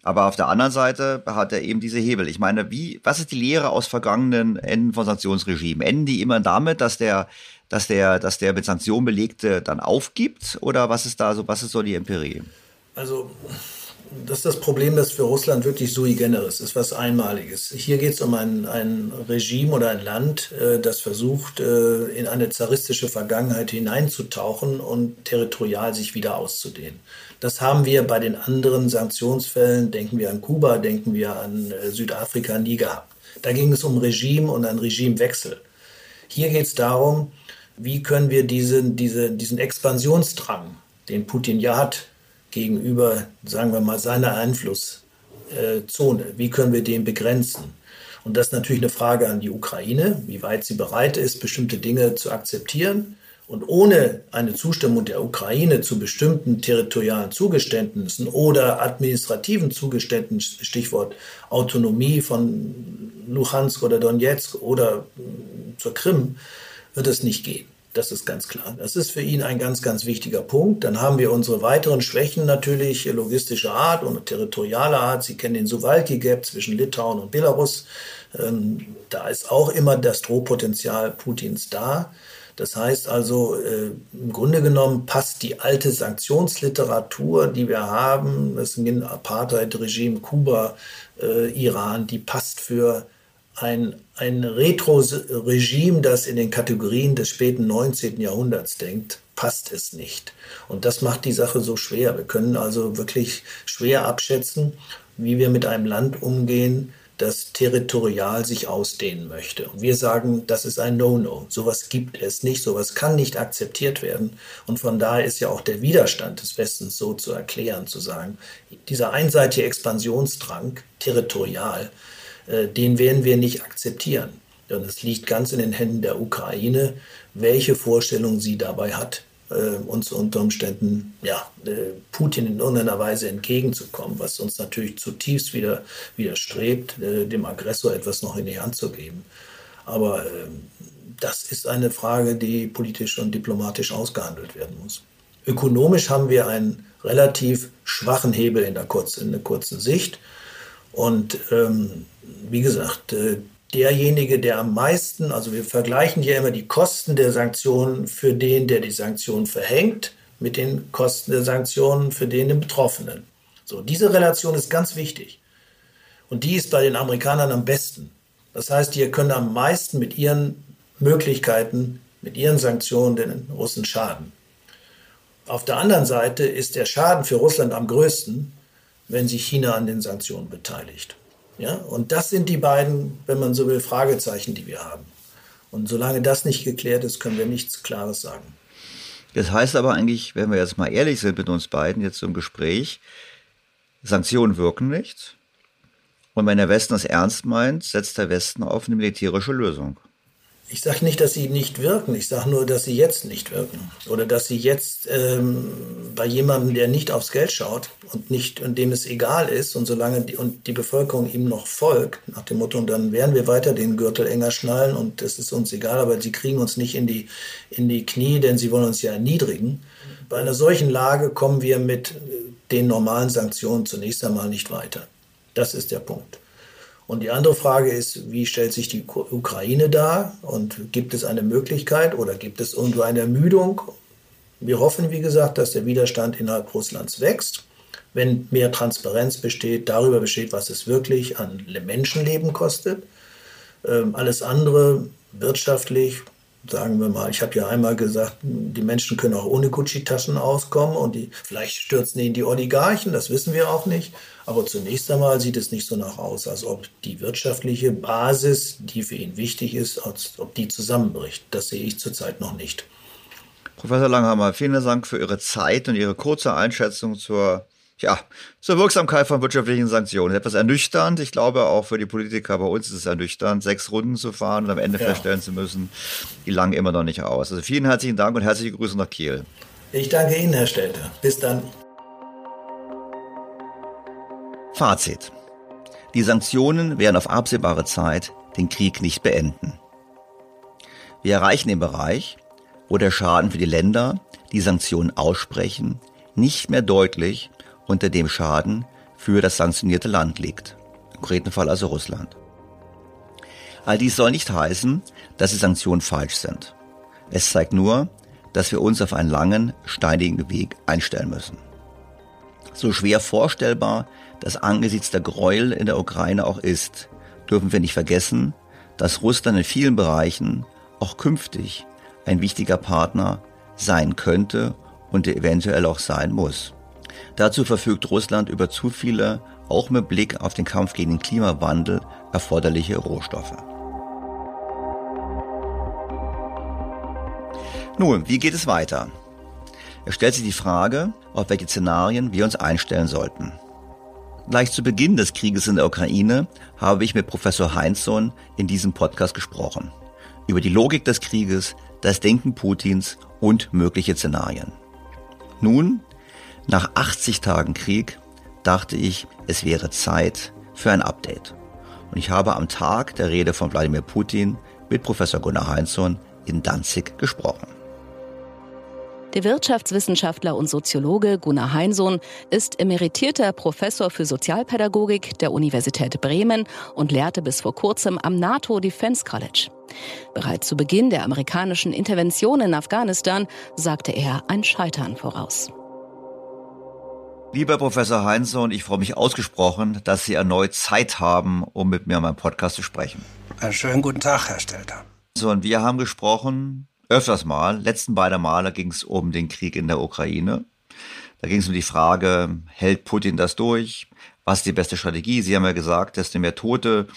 Aber auf der anderen Seite hat er eben diese Hebel. Ich meine, wie, was ist die Lehre aus vergangenen Enden von Sanktionsregimen? Enden die immer damit, dass der dass der, dass der mit Sanktionen belegte dann aufgibt? Oder was ist da so, was ist so die Empirie?
Also, das ist das Problem, das für Russland wirklich sui generis ist, was Einmaliges. Hier geht es um ein, ein Regime oder ein Land, äh, das versucht, äh, in eine zaristische Vergangenheit hineinzutauchen und territorial sich wieder auszudehnen. Das haben wir bei den anderen Sanktionsfällen, denken wir an Kuba, denken wir an äh, Südafrika, nie gehabt. Da ging es um Regime und einen Regimewechsel. Hier geht es darum, wie können wir diesen, diese, diesen Expansionsdrang, den Putin ja hat, gegenüber, sagen wir mal, seiner Einflusszone, wie können wir den begrenzen? Und das ist natürlich eine Frage an die Ukraine, wie weit sie bereit ist, bestimmte Dinge zu akzeptieren. Und ohne eine Zustimmung der Ukraine zu bestimmten territorialen Zugeständnissen oder administrativen Zugeständnissen, Stichwort Autonomie von Luhansk oder Donetsk oder zur Krim, wird es nicht gehen. Das ist ganz klar. Das ist für ihn ein ganz, ganz wichtiger Punkt. Dann haben wir unsere weiteren Schwächen natürlich logistischer Art und territorialer Art. Sie kennen den Suwalki-Gap zwischen Litauen und Belarus. Ähm, da ist auch immer das Drohpotenzial Putins da. Das heißt also, äh, im Grunde genommen passt die alte Sanktionsliteratur, die wir haben, das Apartheid-Regime, Kuba, äh, Iran, die passt für ein, ein Retro-Regime, das in den Kategorien des späten 19. Jahrhunderts denkt, passt es nicht. Und das macht die Sache so schwer. Wir können also wirklich schwer abschätzen, wie wir mit einem Land umgehen, das territorial sich ausdehnen möchte. Und wir sagen, das ist ein No-No. Sowas gibt es nicht, sowas kann nicht akzeptiert werden. Und von daher ist ja auch der Widerstand des Westens so zu erklären, zu sagen, dieser einseitige Expansionsdrang territorial, den werden wir nicht akzeptieren. Und es liegt ganz in den Händen der Ukraine, welche Vorstellung sie dabei hat, äh, uns unter Umständen ja, äh, Putin in irgendeiner Weise entgegenzukommen, was uns natürlich zutiefst wieder widerstrebt, dem Aggressor etwas noch in die Hand zu geben. Aber ähm, das ist eine Frage, die politisch und diplomatisch ausgehandelt werden muss. Ökonomisch haben wir einen relativ schwachen Hebel in der, kurzen, in der kurzen Sicht. Und ähm, wie gesagt, äh, derjenige, der am meisten, also wir vergleichen hier immer die Kosten der Sanktionen für den, der die Sanktionen verhängt, mit den Kosten der Sanktionen für den, Betroffenen. So, diese Relation ist ganz wichtig. Und die ist bei den Amerikanern am besten. Das heißt, die können am meisten mit ihren Möglichkeiten, mit ihren Sanktionen den Russen schaden. Auf der anderen Seite ist der Schaden für Russland am größten, wenn sich China an den Sanktionen beteiligt. Ja? Und das sind die beiden, wenn man so will, Fragezeichen, die wir haben. Und solange das nicht geklärt ist, können wir nichts Klares sagen.
Das heißt aber eigentlich, wenn wir jetzt mal ehrlich sind mit uns beiden, jetzt im Gespräch, Sanktionen wirken nicht. Und wenn der Westen das ernst meint, setzt der Westen auf eine militärische Lösung.
Ich sage nicht, dass sie nicht wirken. Ich sage nur, dass sie jetzt nicht wirken. Oder dass sie jetzt ähm, bei jemandem, der nicht aufs Geld schaut und nicht und dem es egal ist und solange die, und die Bevölkerung ihm noch folgt, nach dem Motto, dann werden wir weiter den Gürtel enger schnallen und es ist uns egal, aber sie kriegen uns nicht in die, in die Knie, denn sie wollen uns ja erniedrigen. Bei einer solchen Lage kommen wir mit den normalen Sanktionen zunächst einmal nicht weiter. Das ist der Punkt. Und die andere Frage ist, wie stellt sich die Ukraine dar und gibt es eine Möglichkeit oder gibt es irgendwo eine Ermüdung? Wir hoffen, wie gesagt, dass der Widerstand innerhalb Russlands wächst, wenn mehr Transparenz besteht, darüber besteht, was es wirklich an Menschenleben kostet. Ähm, alles andere wirtschaftlich sagen wir mal, ich habe ja einmal gesagt, die Menschen können auch ohne Gucci-Taschen auskommen und die, vielleicht stürzen in die Oligarchen, das wissen wir auch nicht. Aber zunächst einmal sieht es nicht so nach aus, als ob die wirtschaftliche Basis, die für ihn wichtig ist, als ob die zusammenbricht. Das sehe ich zurzeit noch nicht.
Professor Langhammer, vielen Dank für Ihre Zeit und Ihre kurze Einschätzung zur ja, zur Wirksamkeit von wirtschaftlichen Sanktionen. Etwas ernüchternd. Ich glaube, auch für die Politiker bei uns ist es ernüchternd, sechs Runden zu fahren und am Ende ja. feststellen zu müssen, die langen immer noch nicht aus. Also vielen herzlichen Dank und herzliche Grüße nach Kiel.
Ich danke Ihnen, Herr Stelter. Bis dann.
Fazit. Die Sanktionen werden auf absehbare Zeit den Krieg nicht beenden. Wir erreichen den Bereich, wo der Schaden für die Länder, die Sanktionen aussprechen, nicht mehr deutlich unter dem Schaden für das sanktionierte Land liegt. Im konkreten Fall also Russland. All dies soll nicht heißen, dass die Sanktionen falsch sind. Es zeigt nur, dass wir uns auf einen langen, steinigen Weg einstellen müssen. So schwer vorstellbar das angesichts der Gräuel in der Ukraine auch ist, dürfen wir nicht vergessen, dass Russland in vielen Bereichen auch künftig ein wichtiger Partner sein könnte und eventuell auch sein muss. Dazu verfügt Russland über zu viele, auch mit Blick auf den Kampf gegen den Klimawandel, erforderliche Rohstoffe. Nun, wie geht es weiter? Es stellt sich die Frage, auf welche Szenarien wir uns einstellen sollten. Gleich zu Beginn des Krieges in der Ukraine habe ich mit Professor Heinzson in diesem Podcast gesprochen. Über die Logik des Krieges, das Denken Putins und mögliche Szenarien. Nun nach 80 Tagen Krieg dachte ich, es wäre Zeit für ein Update. Und ich habe am Tag der Rede von Wladimir Putin mit Professor Gunnar Heinzson in Danzig gesprochen.
Der Wirtschaftswissenschaftler und Soziologe Gunnar Heinsohn ist emeritierter Professor für Sozialpädagogik der Universität Bremen und lehrte bis vor kurzem am NATO Defense College. Bereits zu Beginn der amerikanischen Intervention in Afghanistan sagte er ein Scheitern voraus.
Lieber Professor Heinsohn, ich freue mich ausgesprochen, dass Sie erneut Zeit haben, um mit mir an meinem Podcast zu sprechen.
Einen schönen guten Tag, Herr Stelter.
So, und wir haben gesprochen, öfters mal, letzten beiden Male ging es um den Krieg in der Ukraine. Da ging es um die Frage, hält Putin das durch? Was ist die beste Strategie? Sie haben ja gesagt, desto mehr Tote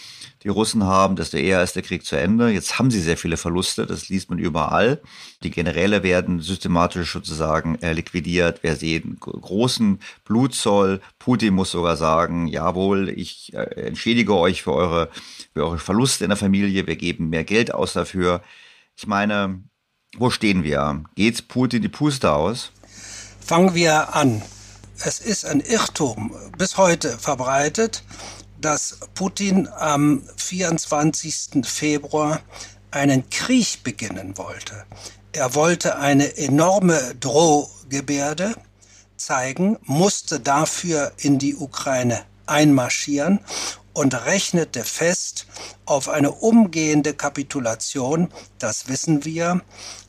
die Russen haben, desto eher ist der Krieg zu Ende. Jetzt haben sie sehr viele Verluste, das liest man überall. Die Generäle werden systematisch sozusagen äh, liquidiert. Wir sehen großen Blutzoll. Putin muss sogar sagen, jawohl, ich äh, entschädige euch für eure, für eure Verluste in der Familie. Wir geben mehr Geld aus dafür. Ich meine, wo stehen wir? Geht Putin die Puste aus?
Fangen wir an. Es ist ein Irrtum bis heute verbreitet, dass Putin am 24. Februar einen Krieg beginnen wollte. Er wollte eine enorme Drohgebärde zeigen, musste dafür in die Ukraine einmarschieren und rechnete fest auf eine umgehende Kapitulation, das wissen wir,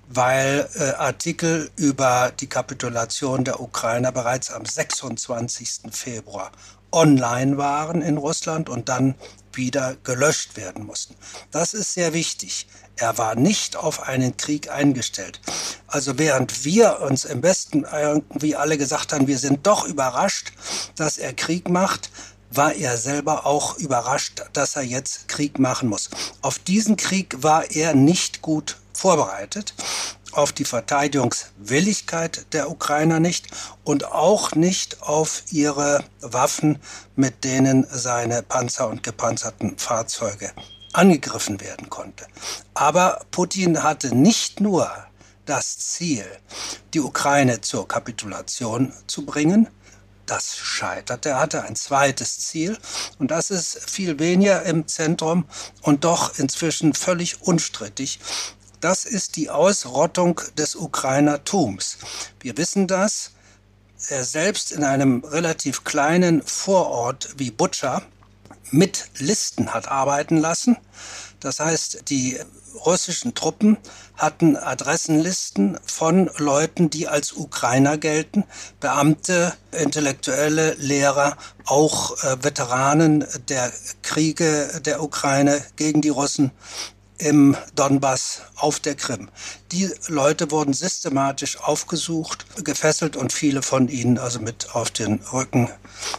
weil äh, Artikel über die Kapitulation der Ukrainer bereits am 26. Februar online waren in Russland und dann wieder gelöscht werden mussten. Das ist sehr wichtig. Er war nicht auf einen Krieg eingestellt. Also während wir uns im Westen irgendwie alle gesagt haben, wir sind doch überrascht, dass er Krieg macht, war er selber auch überrascht, dass er jetzt Krieg machen muss. Auf diesen Krieg war er nicht gut vorbereitet. Auf die Verteidigungswilligkeit der Ukrainer nicht und auch nicht auf ihre Waffen, mit denen seine Panzer und gepanzerten Fahrzeuge angegriffen werden konnte. Aber Putin hatte nicht nur das Ziel, die Ukraine zur Kapitulation zu bringen, das scheiterte. Er hatte ein zweites Ziel und das ist viel weniger im Zentrum und doch inzwischen völlig unstrittig. Das ist die Ausrottung des Ukrainertums. Wir wissen das. Er selbst in einem relativ kleinen Vorort wie Butscha mit Listen hat arbeiten lassen. Das heißt, die russischen Truppen hatten Adressenlisten von Leuten, die als Ukrainer gelten, Beamte, Intellektuelle, Lehrer, auch äh, Veteranen der Kriege der Ukraine gegen die Russen im Donbass auf der Krim. Die Leute wurden systematisch aufgesucht, gefesselt und viele von ihnen also mit auf den Rücken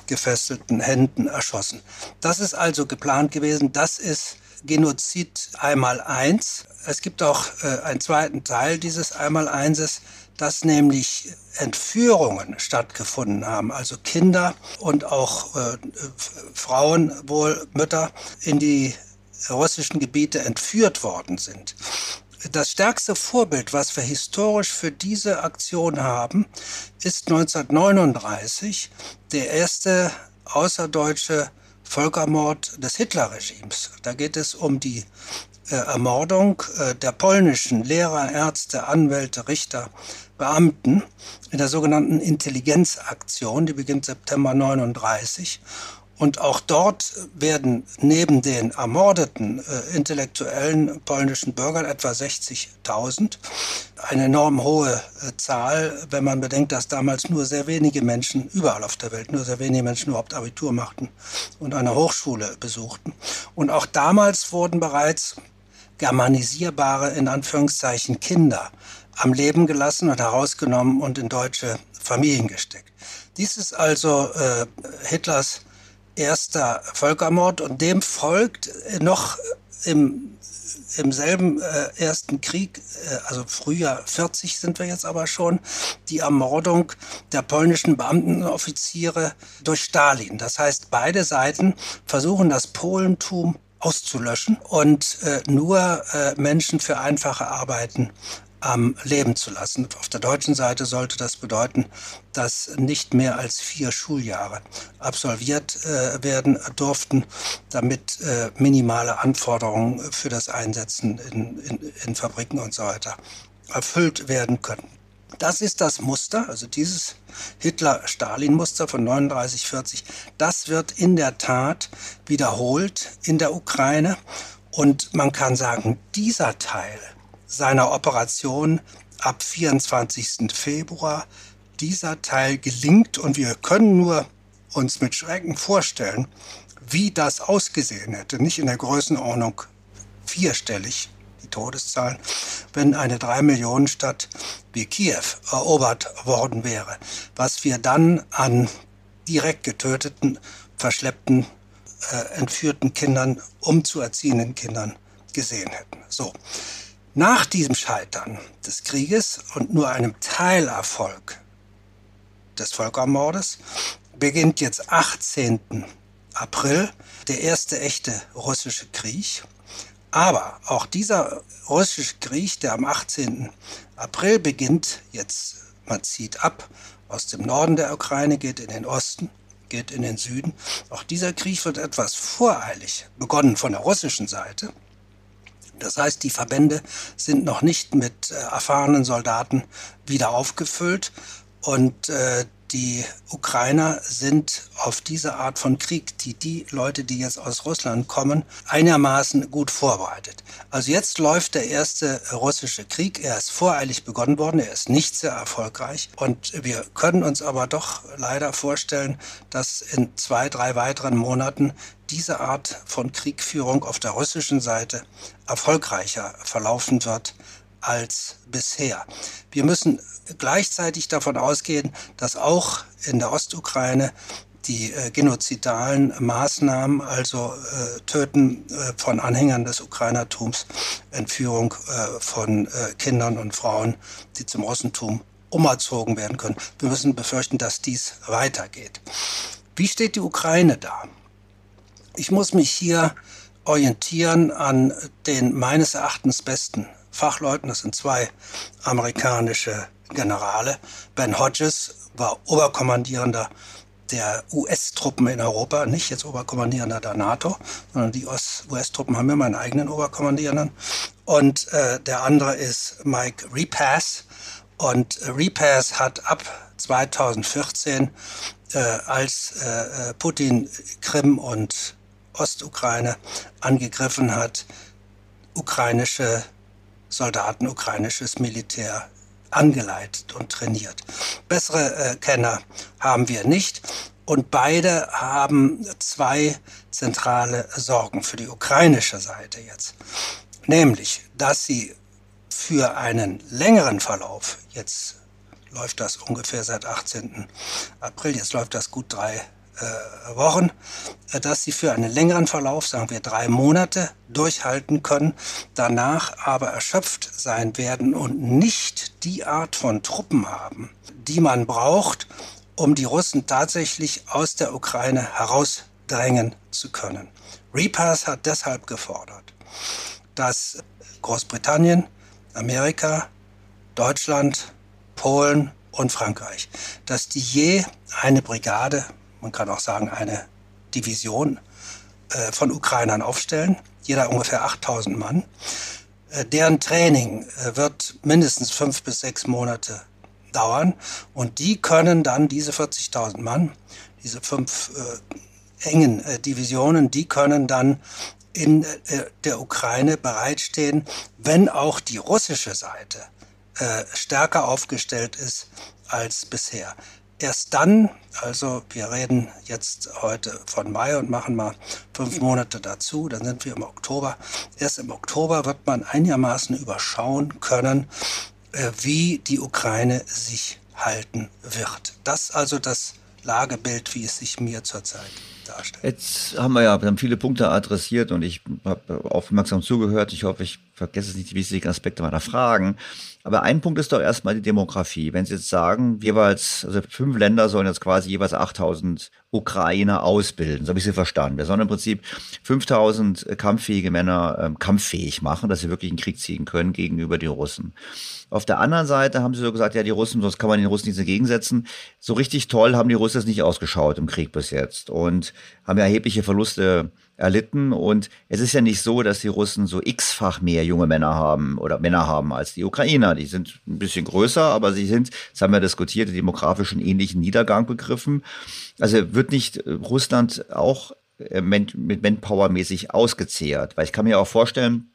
gefesselten Händen erschossen. Das ist also geplant gewesen. Das ist Genozid einmal eins. Es gibt auch äh, einen zweiten Teil dieses einmal einses, dass nämlich Entführungen stattgefunden haben, also Kinder und auch äh, Frauen, wohl Mütter, in die russischen Gebiete entführt worden sind. Das stärkste Vorbild, was wir historisch für diese Aktion haben, ist 1939 der erste außerdeutsche Völkermord des Hitlerregimes. Da geht es um die äh, Ermordung äh, der polnischen Lehrer, Ärzte, Anwälte, Richter, Beamten in der sogenannten Intelligenzaktion, die beginnt September 39 und auch dort werden neben den ermordeten äh, intellektuellen polnischen Bürgern, etwa 60.000, eine enorm hohe äh, Zahl, wenn man bedenkt, dass damals nur sehr wenige Menschen, überall auf der Welt, nur sehr wenige Menschen überhaupt Abitur machten und eine Hochschule besuchten. Und auch damals wurden bereits germanisierbare, in Anführungszeichen, Kinder am Leben gelassen und herausgenommen und in deutsche Familien gesteckt. Dies ist also äh, Hitlers erster Völkermord und dem folgt noch im, im selben äh, ersten Krieg, äh, also Frühjahr 40 sind wir jetzt aber schon, die Ermordung der polnischen Beamtenoffiziere durch Stalin. Das heißt, beide Seiten versuchen das Polentum auszulöschen und äh, nur äh, Menschen für einfache Arbeiten am Leben zu lassen. Auf der deutschen Seite sollte das bedeuten, dass nicht mehr als vier Schuljahre absolviert äh, werden durften, damit äh, minimale Anforderungen für das Einsetzen in, in, in Fabriken und so weiter erfüllt werden können. Das ist das Muster, also dieses Hitler-Stalin-Muster von 39-40. Das wird in der Tat wiederholt in der Ukraine. Und man kann sagen, dieser Teil seiner Operation ab 24. Februar dieser Teil gelingt und wir können nur uns mit Schrecken vorstellen, wie das ausgesehen hätte, nicht in der Größenordnung vierstellig, die Todeszahlen, wenn eine drei Millionen Stadt wie Kiew erobert worden wäre, was wir dann an direkt getöteten, verschleppten, äh, entführten Kindern, umzuerziehenden Kindern gesehen hätten. So. Nach diesem Scheitern des Krieges und nur einem Teilerfolg des Völkermordes beginnt jetzt 18. April der erste echte russische Krieg. Aber auch dieser russische Krieg, der am 18. April beginnt, jetzt man zieht ab aus dem Norden der Ukraine, geht in den Osten, geht in den Süden. Auch dieser Krieg wird etwas voreilig begonnen von der russischen Seite. Das heißt, die Verbände sind noch nicht mit äh, erfahrenen Soldaten wieder aufgefüllt und äh, die Ukrainer sind auf diese Art von Krieg, die die Leute, die jetzt aus Russland kommen, einigermaßen gut vorbereitet. Also jetzt läuft der erste russische Krieg. Er ist voreilig begonnen worden. Er ist nicht sehr erfolgreich. Und wir können uns aber doch leider vorstellen, dass in zwei, drei weiteren Monaten diese Art von Kriegführung auf der russischen Seite erfolgreicher verlaufen wird als bisher. Wir müssen gleichzeitig davon ausgehen, dass auch in der Ostukraine die äh, genozidalen Maßnahmen, also äh, Töten äh, von Anhängern des Ukrainertums, Entführung äh, von äh, Kindern und Frauen, die zum Russentum umerzogen werden können. Wir müssen befürchten, dass dies weitergeht. Wie steht die Ukraine da? Ich muss mich hier orientieren an den meines Erachtens besten Fachleuten. Das sind zwei amerikanische Generale. Ben Hodges war Oberkommandierender der US-Truppen in Europa, nicht jetzt Oberkommandierender der NATO, sondern die US-Truppen haben immer einen eigenen Oberkommandierenden. Und äh, der andere ist Mike Repass. Und Repass hat ab 2014, äh, als äh, Putin Krim und Ostukraine angegriffen hat, ukrainische Soldaten, ukrainisches Militär angeleitet und trainiert. Bessere äh, Kenner haben wir nicht. Und beide haben zwei zentrale Sorgen für die ukrainische Seite jetzt. Nämlich, dass sie für einen längeren Verlauf, jetzt läuft das ungefähr seit 18. April, jetzt läuft das gut drei äh, Wochen, äh, dass sie für einen längeren Verlauf, sagen wir drei Monate, durchhalten können, danach aber erschöpft sein werden und nicht die Art von Truppen haben, die man braucht, um die Russen tatsächlich aus der Ukraine herausdrängen zu können. Repass hat deshalb gefordert, dass Großbritannien, Amerika, Deutschland, Polen und Frankreich, dass die je eine Brigade man kann auch sagen eine Division äh, von Ukrainern aufstellen, jeder ungefähr 8000 Mann. Äh, deren Training äh, wird mindestens fünf bis sechs Monate dauern und die können dann diese 40.000 Mann, diese fünf äh, engen äh, Divisionen, die können dann in äh, der Ukraine bereitstehen, wenn auch die russische Seite stärker aufgestellt ist als bisher. Erst dann, also wir reden jetzt heute von Mai und machen mal fünf Monate dazu, dann sind wir im Oktober. Erst im Oktober wird man einigermaßen überschauen können, äh, wie die Ukraine sich halten wird. Das also das Lagebild, wie es sich mir zurzeit darstellt.
Jetzt haben wir ja wir haben viele Punkte adressiert und ich habe aufmerksam zugehört. Ich hoffe, ich vergesse nicht die wichtigen Aspekte meiner Fragen. Aber ein Punkt ist doch erstmal die Demografie. Wenn Sie jetzt sagen, jeweils, also fünf Länder sollen jetzt quasi jeweils 8000 Ukrainer ausbilden, so habe ich Sie verstanden. Wir sollen im Prinzip 5000 kampffähige Männer ähm, kampffähig machen, dass sie wirklich einen Krieg ziehen können gegenüber den Russen. Auf der anderen Seite haben sie so gesagt, ja, die Russen, sonst kann man den Russen nichts entgegensetzen. So richtig toll haben die Russen es nicht ausgeschaut im Krieg bis jetzt und haben ja erhebliche Verluste erlitten. Und es ist ja nicht so, dass die Russen so x-fach mehr junge Männer haben oder Männer haben als die Ukrainer. Die sind ein bisschen größer, aber sie sind, das haben wir diskutiert, demografischen ähnlichen Niedergang begriffen. Also wird nicht Russland auch äh, mit Manpower-mäßig ausgezehrt? Weil ich kann mir auch vorstellen,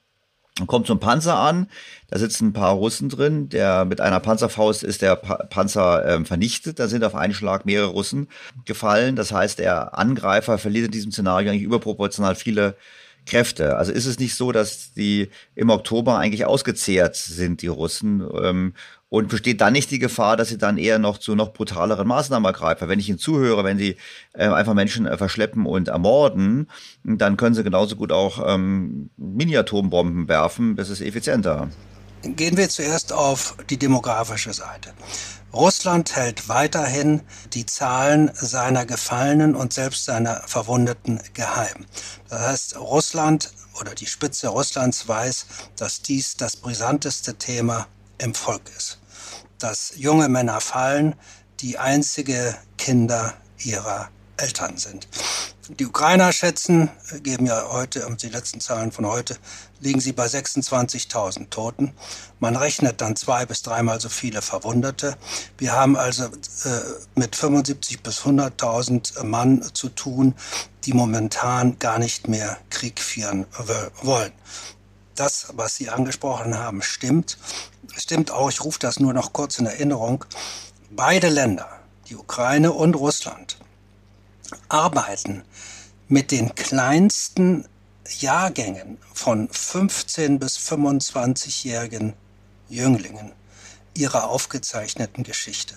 man kommt zum Panzer an, da sitzen ein paar Russen drin, der mit einer Panzerfaust ist der pa Panzer ähm, vernichtet, da sind auf einen Schlag mehrere Russen gefallen. Das heißt, der Angreifer verliert in diesem Szenario eigentlich überproportional viele Kräfte. Also ist es nicht so, dass die im Oktober eigentlich ausgezehrt sind, die Russen, ähm, und besteht dann nicht die Gefahr, dass sie dann eher noch zu noch brutaleren Maßnahmen ergreifen? Wenn ich ihnen zuhöre, wenn sie äh, einfach Menschen äh, verschleppen und ermorden, dann können sie genauso gut auch ähm, Mini-Atombomben werfen. Das ist effizienter.
Gehen wir zuerst auf die demografische Seite. Russland hält weiterhin die Zahlen seiner Gefallenen und selbst seiner Verwundeten geheim. Das heißt, Russland oder die Spitze Russlands weiß, dass dies das brisanteste Thema im Volk ist dass junge Männer fallen, die einzige Kinder ihrer Eltern sind. Die Ukrainer schätzen, geben ja heute, die letzten Zahlen von heute, liegen sie bei 26.000 Toten. Man rechnet dann zwei bis dreimal so viele Verwundete. Wir haben also äh, mit 75 bis 100.000 Mann zu tun, die momentan gar nicht mehr Krieg führen wollen. Das, was Sie angesprochen haben, stimmt stimmt auch, ich rufe das nur noch kurz in Erinnerung, beide Länder, die Ukraine und Russland, arbeiten mit den kleinsten Jahrgängen von 15 bis 25-jährigen Jünglingen ihrer aufgezeichneten Geschichte.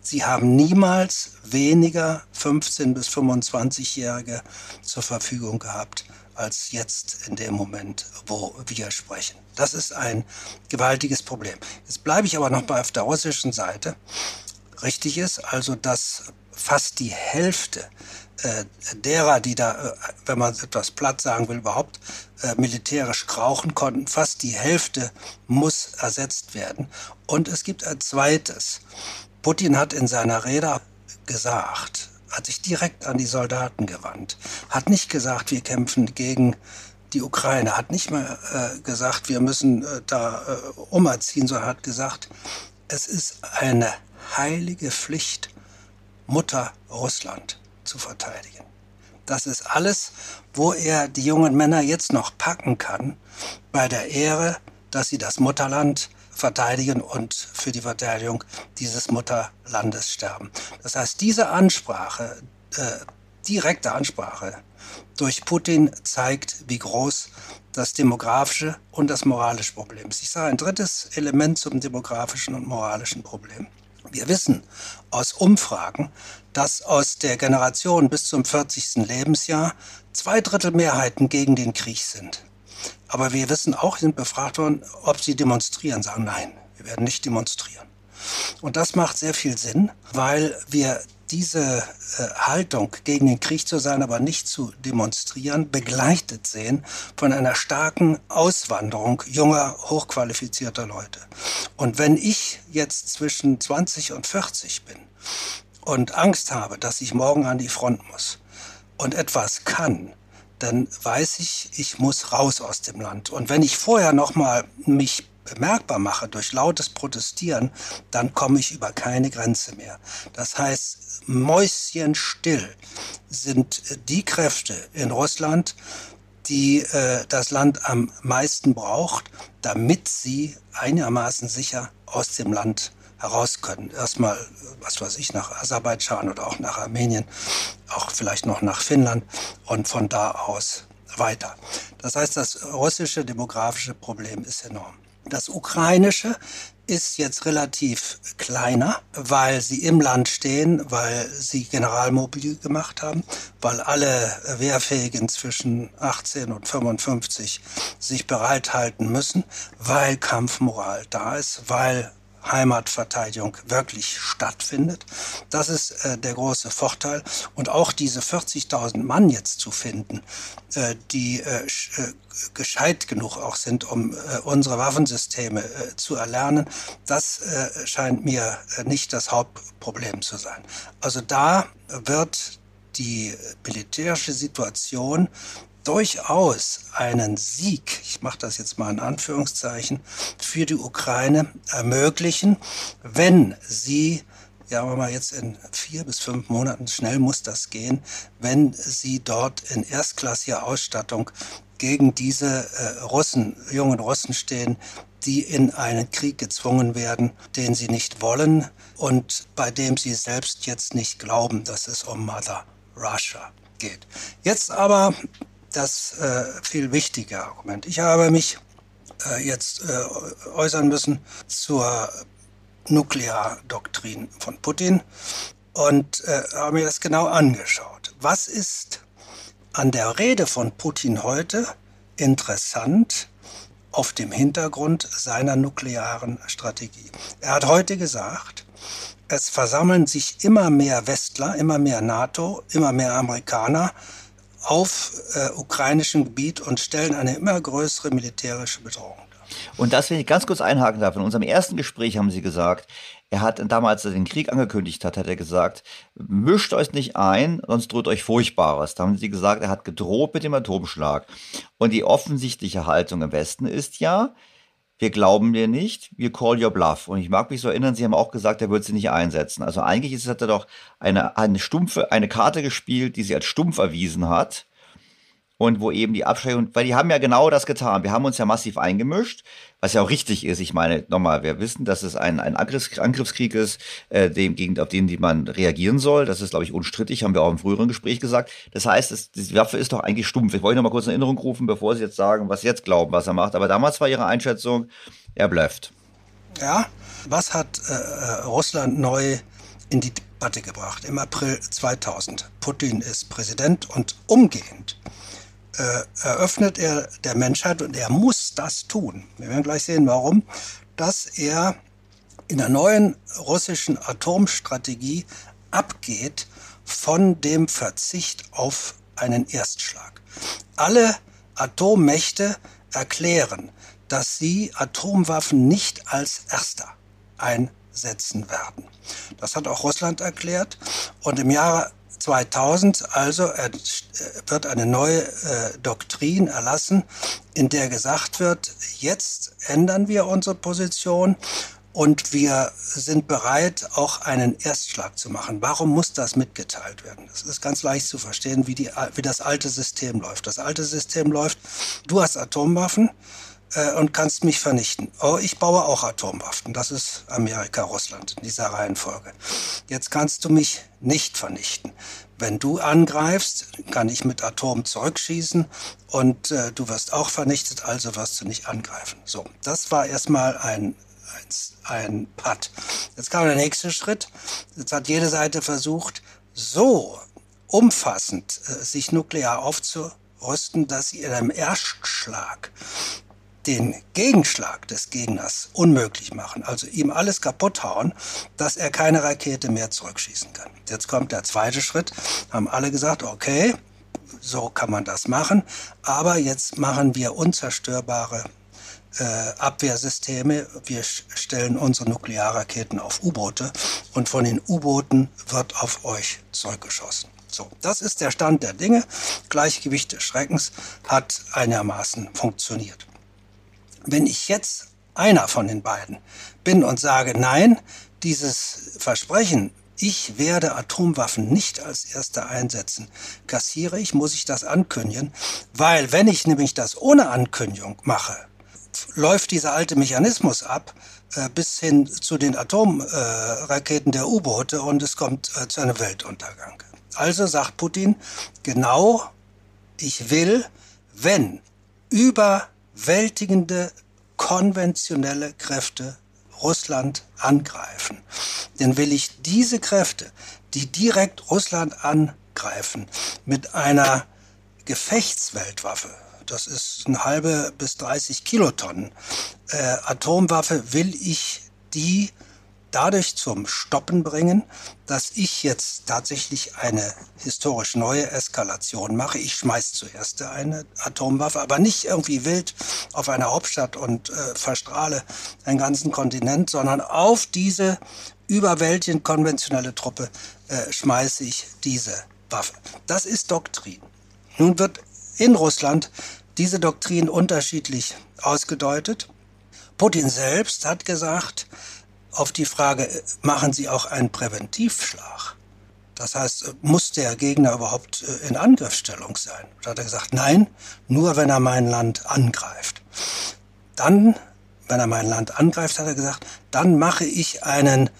Sie haben niemals weniger 15 bis 25-Jährige zur Verfügung gehabt als jetzt in dem Moment, wo wir sprechen. Das ist ein gewaltiges Problem. Jetzt bleibe ich aber noch mal auf der russischen Seite. Richtig ist also, dass fast die Hälfte äh, derer, die da, äh, wenn man etwas platt sagen will, überhaupt äh, militärisch krauchen konnten, fast die Hälfte muss ersetzt werden. Und es gibt ein zweites. Putin hat in seiner Rede gesagt, hat sich direkt an die Soldaten gewandt, hat nicht gesagt, wir kämpfen gegen die Ukraine, hat nicht mal äh, gesagt, wir müssen äh, da äh, umerziehen, sondern hat gesagt, es ist eine heilige Pflicht, Mutter Russland zu verteidigen. Das ist alles, wo er die jungen Männer jetzt noch packen kann, bei der Ehre, dass sie das Mutterland verteidigen und für die Verteidigung dieses Mutterlandes sterben. Das heißt, diese Ansprache, äh, direkte Ansprache durch Putin zeigt, wie groß das demografische und das moralische Problem ist. Ich sage ein drittes Element zum demografischen und moralischen Problem. Wir wissen aus Umfragen, dass aus der Generation bis zum 40. Lebensjahr zwei Drittel Mehrheiten gegen den Krieg sind. Aber wir wissen auch, sind befragt worden, ob sie demonstrieren. Sagen nein, wir werden nicht demonstrieren. Und das macht sehr viel Sinn, weil wir diese äh, Haltung gegen den Krieg zu sein, aber nicht zu demonstrieren, begleitet sehen von einer starken Auswanderung junger, hochqualifizierter Leute. Und wenn ich jetzt zwischen 20 und 40 bin und Angst habe, dass ich morgen an die Front muss und etwas kann, dann weiß ich, ich muss raus aus dem Land. Und wenn ich vorher noch mal mich bemerkbar mache durch lautes Protestieren, dann komme ich über keine Grenze mehr. Das heißt, mäuschenstill sind die Kräfte in Russland, die äh, das Land am meisten braucht, damit sie einigermaßen sicher aus dem Land heraus können. Erstmal, was weiß ich, nach Aserbaidschan oder auch nach Armenien, auch vielleicht noch nach Finnland und von da aus weiter. Das heißt, das russische demografische Problem ist enorm. Das ukrainische ist jetzt relativ kleiner, weil sie im Land stehen, weil sie Generalmobil gemacht haben, weil alle Wehrfähigen zwischen 18 und 55 sich bereithalten müssen, weil Kampfmoral da ist, weil Heimatverteidigung wirklich stattfindet. Das ist äh, der große Vorteil. Und auch diese 40.000 Mann jetzt zu finden, äh, die äh, äh, gescheit genug auch sind, um äh, unsere Waffensysteme äh, zu erlernen, das scheint mir nicht das Hauptproblem zu sein. Also da wird die militärische Situation durchaus einen Sieg, ich mache das jetzt mal in Anführungszeichen, für die Ukraine ermöglichen, wenn sie ja, aber mal jetzt in vier bis fünf Monaten, schnell muss das gehen, wenn sie dort in erstklassiger Ausstattung gegen diese äh, Russen, jungen Russen stehen, die in einen Krieg gezwungen werden, den sie nicht wollen und bei dem sie selbst jetzt nicht glauben, dass es um Mother Russia geht. Jetzt aber das äh, viel wichtige Argument. Ich habe mich äh, jetzt äh, äußern müssen zur Nukleardoktrin von Putin und äh, habe mir das genau angeschaut. Was ist an der Rede von Putin heute interessant auf dem Hintergrund seiner nuklearen Strategie? Er hat heute gesagt, es versammeln sich immer mehr Westler, immer mehr NATO, immer mehr Amerikaner auf äh, ukrainischem Gebiet und stellen eine immer größere militärische Bedrohung dar.
Und das, wenn ich ganz kurz einhaken darf, in unserem ersten Gespräch haben Sie gesagt, er hat damals, als er den Krieg angekündigt hat, hat er gesagt, mischt euch nicht ein, sonst droht euch Furchtbares. Da haben sie gesagt, er hat gedroht mit dem Atomschlag. Und die offensichtliche Haltung im Westen ist ja, wir glauben dir nicht, wir call your bluff. Und ich mag mich so erinnern, Sie haben auch gesagt, er wird sie nicht einsetzen. Also eigentlich ist, hat er doch eine, eine stumpfe, eine Karte gespielt, die sie als stumpf erwiesen hat und wo eben die Abschreckung, weil die haben ja genau das getan. Wir haben uns ja massiv eingemischt, was ja auch richtig ist. Ich meine, nochmal, wir wissen, dass es ein, ein Angriffs Angriffskrieg ist, äh, dem, gegen, auf den die man reagieren soll. Das ist, glaube ich, unstrittig, haben wir auch im früheren Gespräch gesagt. Das heißt, es, die Waffe ist doch eigentlich stumpf. Ich wollte noch mal kurz in Erinnerung rufen, bevor Sie jetzt sagen, was Sie jetzt glauben, was er macht. Aber damals war Ihre Einschätzung, er blufft.
Ja, was hat äh, äh Russland neu in die Debatte gebracht im April 2000. Putin ist Präsident und umgehend äh, eröffnet er der Menschheit, und er muss das tun, wir werden gleich sehen warum, dass er in der neuen russischen Atomstrategie abgeht von dem Verzicht auf einen Erstschlag. Alle Atommächte erklären, dass sie Atomwaffen nicht als erster einsetzen werden. Das hat auch Russland erklärt. Und im Jahre 2000 also wird eine neue äh, Doktrin erlassen, in der gesagt wird, jetzt ändern wir unsere Position und wir sind bereit, auch einen Erstschlag zu machen. Warum muss das mitgeteilt werden? Das ist ganz leicht zu verstehen, wie, die, wie das alte System läuft. Das alte System läuft, du hast Atomwaffen äh, und kannst mich vernichten. Oh, ich baue auch Atomwaffen. Das ist Amerika, Russland in dieser Reihenfolge. Jetzt kannst du mich nicht vernichten. Wenn du angreifst, kann ich mit Atom zurückschießen und äh, du wirst auch vernichtet, also wirst du nicht angreifen. So, das war erstmal ein ein Putt. Jetzt kam der nächste Schritt. Jetzt hat jede Seite versucht, so umfassend äh, sich nuklear aufzurüsten, dass sie in einem Erstschlag den Gegenschlag des Gegners unmöglich machen, also ihm alles kaputt hauen, dass er keine Rakete mehr zurückschießen kann. Jetzt kommt der zweite Schritt, haben alle gesagt, okay, so kann man das machen, aber jetzt machen wir unzerstörbare äh, Abwehrsysteme. Wir stellen unsere Nuklearraketen auf U-Boote und von den U-Booten wird auf euch zurückgeschossen. So, das ist der Stand der Dinge. Gleichgewicht des Schreckens hat einigermaßen funktioniert. Wenn ich jetzt einer von den beiden bin und sage, nein, dieses Versprechen, ich werde Atomwaffen nicht als erster einsetzen, kassiere ich, muss ich das ankündigen, weil wenn ich nämlich das ohne Ankündigung mache, läuft dieser alte Mechanismus ab äh, bis hin zu den Atomraketen äh, der U-Boote und es kommt äh, zu einem Weltuntergang. Also sagt Putin, genau, ich will, wenn überwältigende konventionelle Kräfte Russland angreifen, dann will ich diese Kräfte, die direkt Russland angreifen, mit einer Gefechtsweltwaffe, das ist eine halbe bis 30 Kilotonnen äh, Atomwaffe, will ich die dadurch zum Stoppen bringen, dass ich jetzt tatsächlich eine historisch neue Eskalation mache. Ich schmeiß zuerst eine Atomwaffe, aber nicht irgendwie wild auf eine Hauptstadt und äh, verstrahle einen ganzen Kontinent, sondern auf diese überwältigend konventionelle Truppe äh, schmeiße ich diese Waffe. Das ist Doktrin. Nun wird in Russland diese Doktrin unterschiedlich ausgedeutet. Putin selbst hat gesagt, auf die Frage, machen Sie auch einen Präventivschlag? Das heißt, muss der Gegner überhaupt äh, in Angriffsstellung sein? Da hat er gesagt, nein, nur wenn er mein Land angreift. Dann, wenn er mein Land angreift, hat er gesagt, dann mache ich einen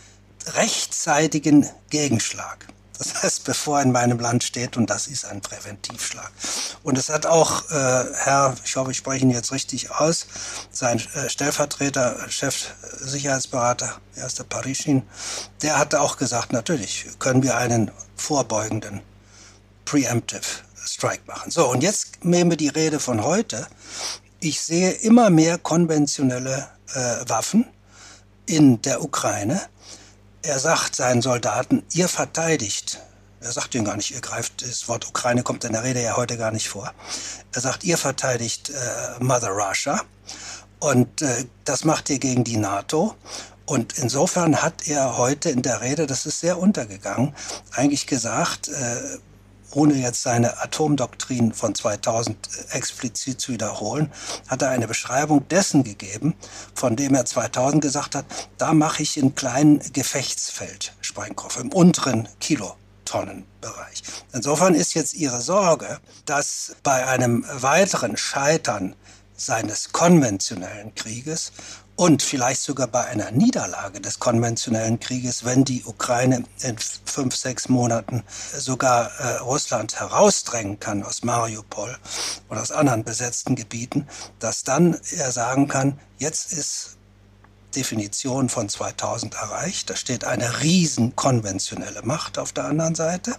rechtzeitigen Gegenschlag. Das heißt, bevor in meinem Land steht, und das ist ein Präventivschlag. Und es hat auch äh, Herr, ich hoffe, ich spreche ihn jetzt richtig aus, sein äh, Stellvertreter, Chefsicherheitsberater, er ist der Parisin, der hatte auch gesagt, natürlich können wir einen vorbeugenden Preemptive Strike machen. So, und jetzt nehmen wir die Rede von heute. Ich sehe immer mehr konventionelle äh, Waffen in der Ukraine er sagt seinen Soldaten, ihr verteidigt. Er sagt ihnen gar nicht, ihr greift, das Wort Ukraine kommt in der Rede ja heute gar nicht vor. Er sagt, ihr verteidigt äh, Mother Russia. Und äh, das macht ihr gegen die NATO. Und insofern hat er heute in der Rede, das ist sehr untergegangen, eigentlich gesagt, äh, ohne jetzt seine Atomdoktrin von 2000 äh, explizit zu wiederholen, hat er eine Beschreibung dessen gegeben, von dem er 2000 gesagt hat, da mache ich einen kleinen Gefechtsfeldsprengkopf im unteren Kilotonnenbereich. Insofern ist jetzt Ihre Sorge, dass bei einem weiteren Scheitern seines konventionellen Krieges und vielleicht sogar bei einer Niederlage des konventionellen Krieges, wenn die Ukraine in fünf, sechs Monaten sogar äh, Russland herausdrängen kann aus Mariupol oder aus anderen besetzten Gebieten, dass dann er sagen kann, jetzt ist Definition von 2000 erreicht. Da steht eine riesen konventionelle Macht auf der anderen Seite.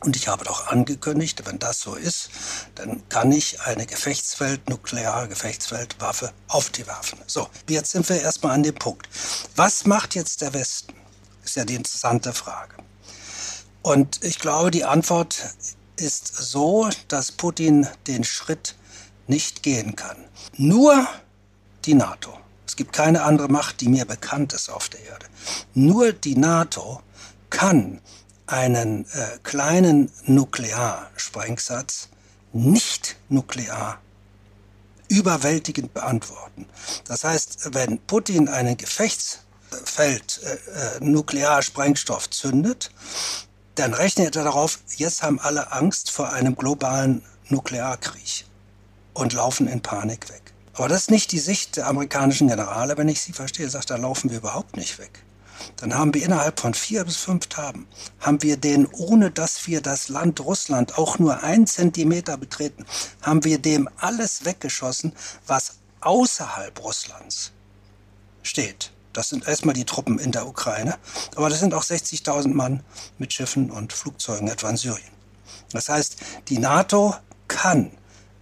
Und ich habe doch angekündigt, wenn das so ist, dann kann ich eine Gefechtsfeld, nukleare Gefechtsfeldwaffe auf die werfen. So, jetzt sind wir erstmal an dem Punkt. Was macht jetzt der Westen? Ist ja die interessante Frage. Und ich glaube, die Antwort ist so, dass Putin den Schritt nicht gehen kann. Nur die NATO. Es gibt keine andere Macht, die mir bekannt ist auf der Erde. Nur die NATO kann einen äh, kleinen Nuklearsprengsatz nicht nuklear überwältigend beantworten. Das heißt, wenn Putin einen Gefechtsfeld äh, äh, Nuklearsprengstoff zündet, dann rechnet er darauf, jetzt haben alle Angst vor einem globalen Nuklearkrieg und laufen in Panik weg. Aber das ist nicht die Sicht der amerikanischen Generale, wenn ich sie verstehe, sagt, da laufen wir überhaupt nicht weg dann haben wir innerhalb von vier bis fünf Tagen, haben wir den, ohne dass wir das Land Russland auch nur einen Zentimeter betreten, haben wir dem alles weggeschossen, was außerhalb Russlands steht. Das sind erstmal die Truppen in der Ukraine, aber das sind auch 60.000 Mann mit Schiffen und Flugzeugen etwa in Syrien. Das heißt, die NATO kann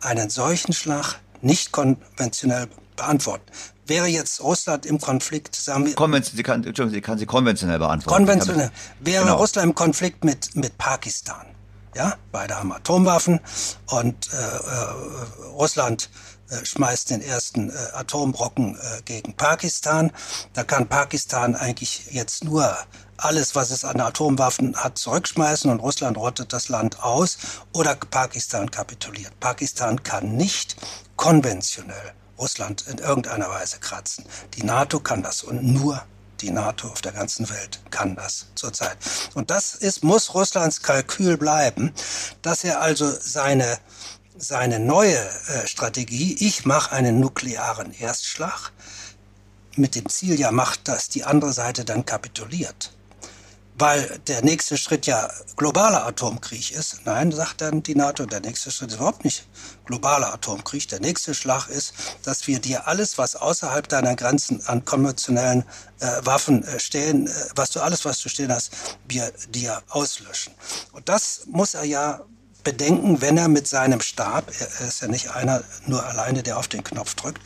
einen solchen Schlag nicht konventionell beantworten. Wäre jetzt Russland im Konflikt, sagen wir.
Konvention, sie, kann, sie kann sie konventionell beantworten.
Konventionell. Wäre genau. Russland im Konflikt mit, mit Pakistan. Ja, beide haben Atomwaffen und äh, äh, Russland äh, schmeißt den ersten äh, Atombrocken äh, gegen Pakistan. Da kann Pakistan eigentlich jetzt nur alles, was es an Atomwaffen hat, zurückschmeißen und Russland rottet das Land aus oder Pakistan kapituliert. Pakistan kann nicht konventionell Russland in irgendeiner Weise kratzen. Die NATO kann das und nur die NATO auf der ganzen Welt kann das zurzeit. Und das ist, muss Russlands Kalkül bleiben, dass er also seine, seine neue äh, Strategie, ich mache einen nuklearen Erstschlag, mit dem Ziel ja macht, dass die andere Seite dann kapituliert weil der nächste Schritt ja globaler Atomkrieg ist. Nein, sagt dann die NATO, der nächste Schritt ist überhaupt nicht globaler Atomkrieg. Der nächste Schlag ist, dass wir dir alles, was außerhalb deiner Grenzen an konventionellen äh, Waffen äh, stehen, äh, was du alles, was du stehen hast, wir dir auslöschen. Und das muss er ja bedenken, wenn er mit seinem Stab, er ist ja nicht einer nur alleine, der auf den Knopf drückt,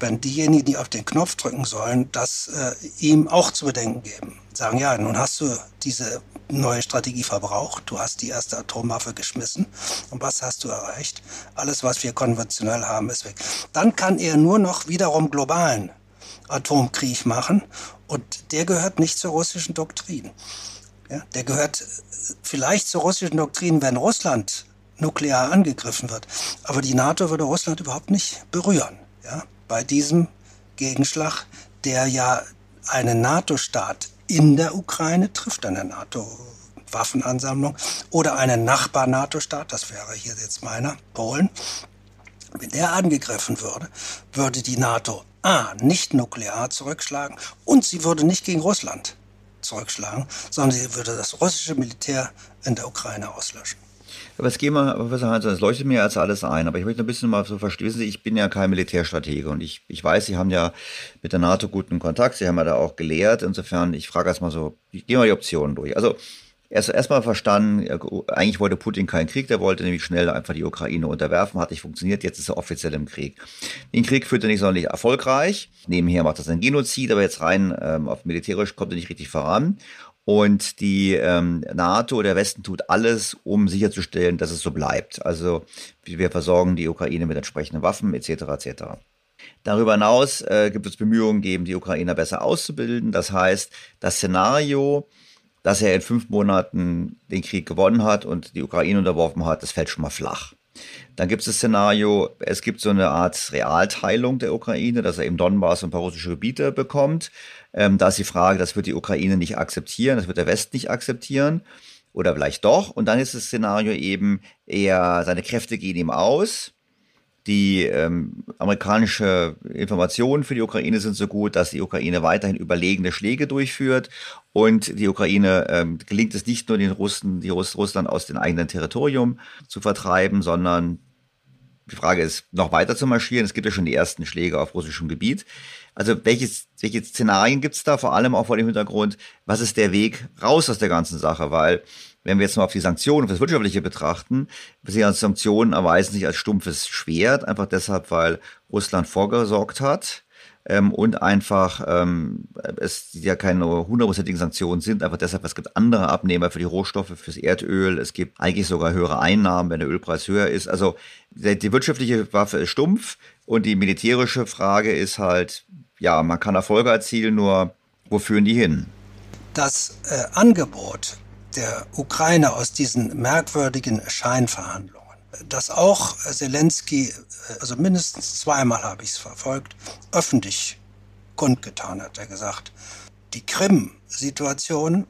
wenn diejenigen, die auf den Knopf drücken sollen, das äh, ihm auch zu bedenken geben. Sagen, ja, nun hast du diese neue Strategie verbraucht, du hast die erste Atomwaffe geschmissen und was hast du erreicht? Alles, was wir konventionell haben, ist weg. Dann kann er nur noch wiederum globalen Atomkrieg machen und der gehört nicht zur russischen Doktrin. Ja, der gehört vielleicht zur russischen Doktrin, wenn Russland nuklear angegriffen wird. Aber die NATO würde Russland überhaupt nicht berühren. Ja, bei diesem Gegenschlag, der ja einen NATO-Staat in der Ukraine trifft, eine NATO-Waffenansammlung, oder einen Nachbar-NATO-Staat, das wäre hier jetzt meiner, Polen, wenn der angegriffen würde, würde die NATO A nicht nuklear zurückschlagen und sie würde nicht gegen Russland zurückschlagen, sondern sie würde das russische Militär in der Ukraine auslöschen.
Aber jetzt gehen wir, Professor Heinz, das leuchtet mir als alles ein, aber ich möchte ein bisschen mal so verstehen, Sie, ich bin ja kein Militärstratege und ich, ich weiß, Sie haben ja mit der NATO guten Kontakt, Sie haben ja da auch gelehrt, insofern, ich frage erstmal so, ich gehe mal die Optionen durch. Also, erst erstmal verstanden, eigentlich wollte Putin keinen Krieg, der wollte nämlich schnell einfach die Ukraine unterwerfen, hat nicht funktioniert, jetzt ist er offiziell im Krieg. Den Krieg führt er nicht sonderlich erfolgreich, nebenher macht das ein Genozid, aber jetzt rein ähm, auf militärisch kommt er nicht richtig voran. Und die ähm, NATO, der Westen tut alles, um sicherzustellen, dass es so bleibt. Also wir versorgen die Ukraine mit entsprechenden Waffen etc. etc. Darüber hinaus äh, gibt es Bemühungen, geben die Ukrainer besser auszubilden. Das heißt, das Szenario, dass er in fünf Monaten den Krieg gewonnen hat und die Ukraine unterworfen hat, das fällt schon mal flach. Dann gibt es das Szenario, es gibt so eine Art Realteilung der Ukraine, dass er eben Donbass und ein paar russische Gebiete bekommt. Ähm, da ist die Frage, das wird die Ukraine nicht akzeptieren, das wird der Westen nicht akzeptieren oder vielleicht doch. Und dann ist das Szenario eben eher, seine Kräfte gehen ihm aus die ähm, amerikanische Informationen für die Ukraine sind so gut, dass die Ukraine weiterhin überlegene Schläge durchführt und die Ukraine ähm, gelingt es nicht nur den Russen, die Russ Russland aus dem eigenen Territorium zu vertreiben, sondern Die Frage ist, noch weiter zu marschieren. Es gibt ja schon die ersten Schläge auf russischem Gebiet. Also welches, welche Szenarien gibt's da, vor allem auch vor dem Hintergrund, was ist der Weg raus aus der ganzen Sache? Weil wenn wir jetzt mal auf die Sanktionen, auf das Wirtschaftliche betrachten, als Sanktionen erweisen sich als stumpfes Schwert, einfach deshalb, weil Russland vorgesorgt hat ähm, und einfach ähm, es ja keine hundertprozentigen Sanktionen sind, einfach deshalb, es gibt andere Abnehmer für die Rohstoffe, fürs Erdöl, es gibt eigentlich sogar höhere Einnahmen, wenn der Ölpreis höher ist. Also die, die wirtschaftliche Waffe ist stumpf und die militärische Frage ist halt, ja, man kann Erfolge erzielen, nur wo führen die hin?
Das äh, Angebot der Ukraine aus diesen merkwürdigen Scheinverhandlungen, dass auch Zelensky, äh, also mindestens zweimal habe ich es verfolgt, öffentlich kundgetan hat. Er gesagt, die Krim-Situation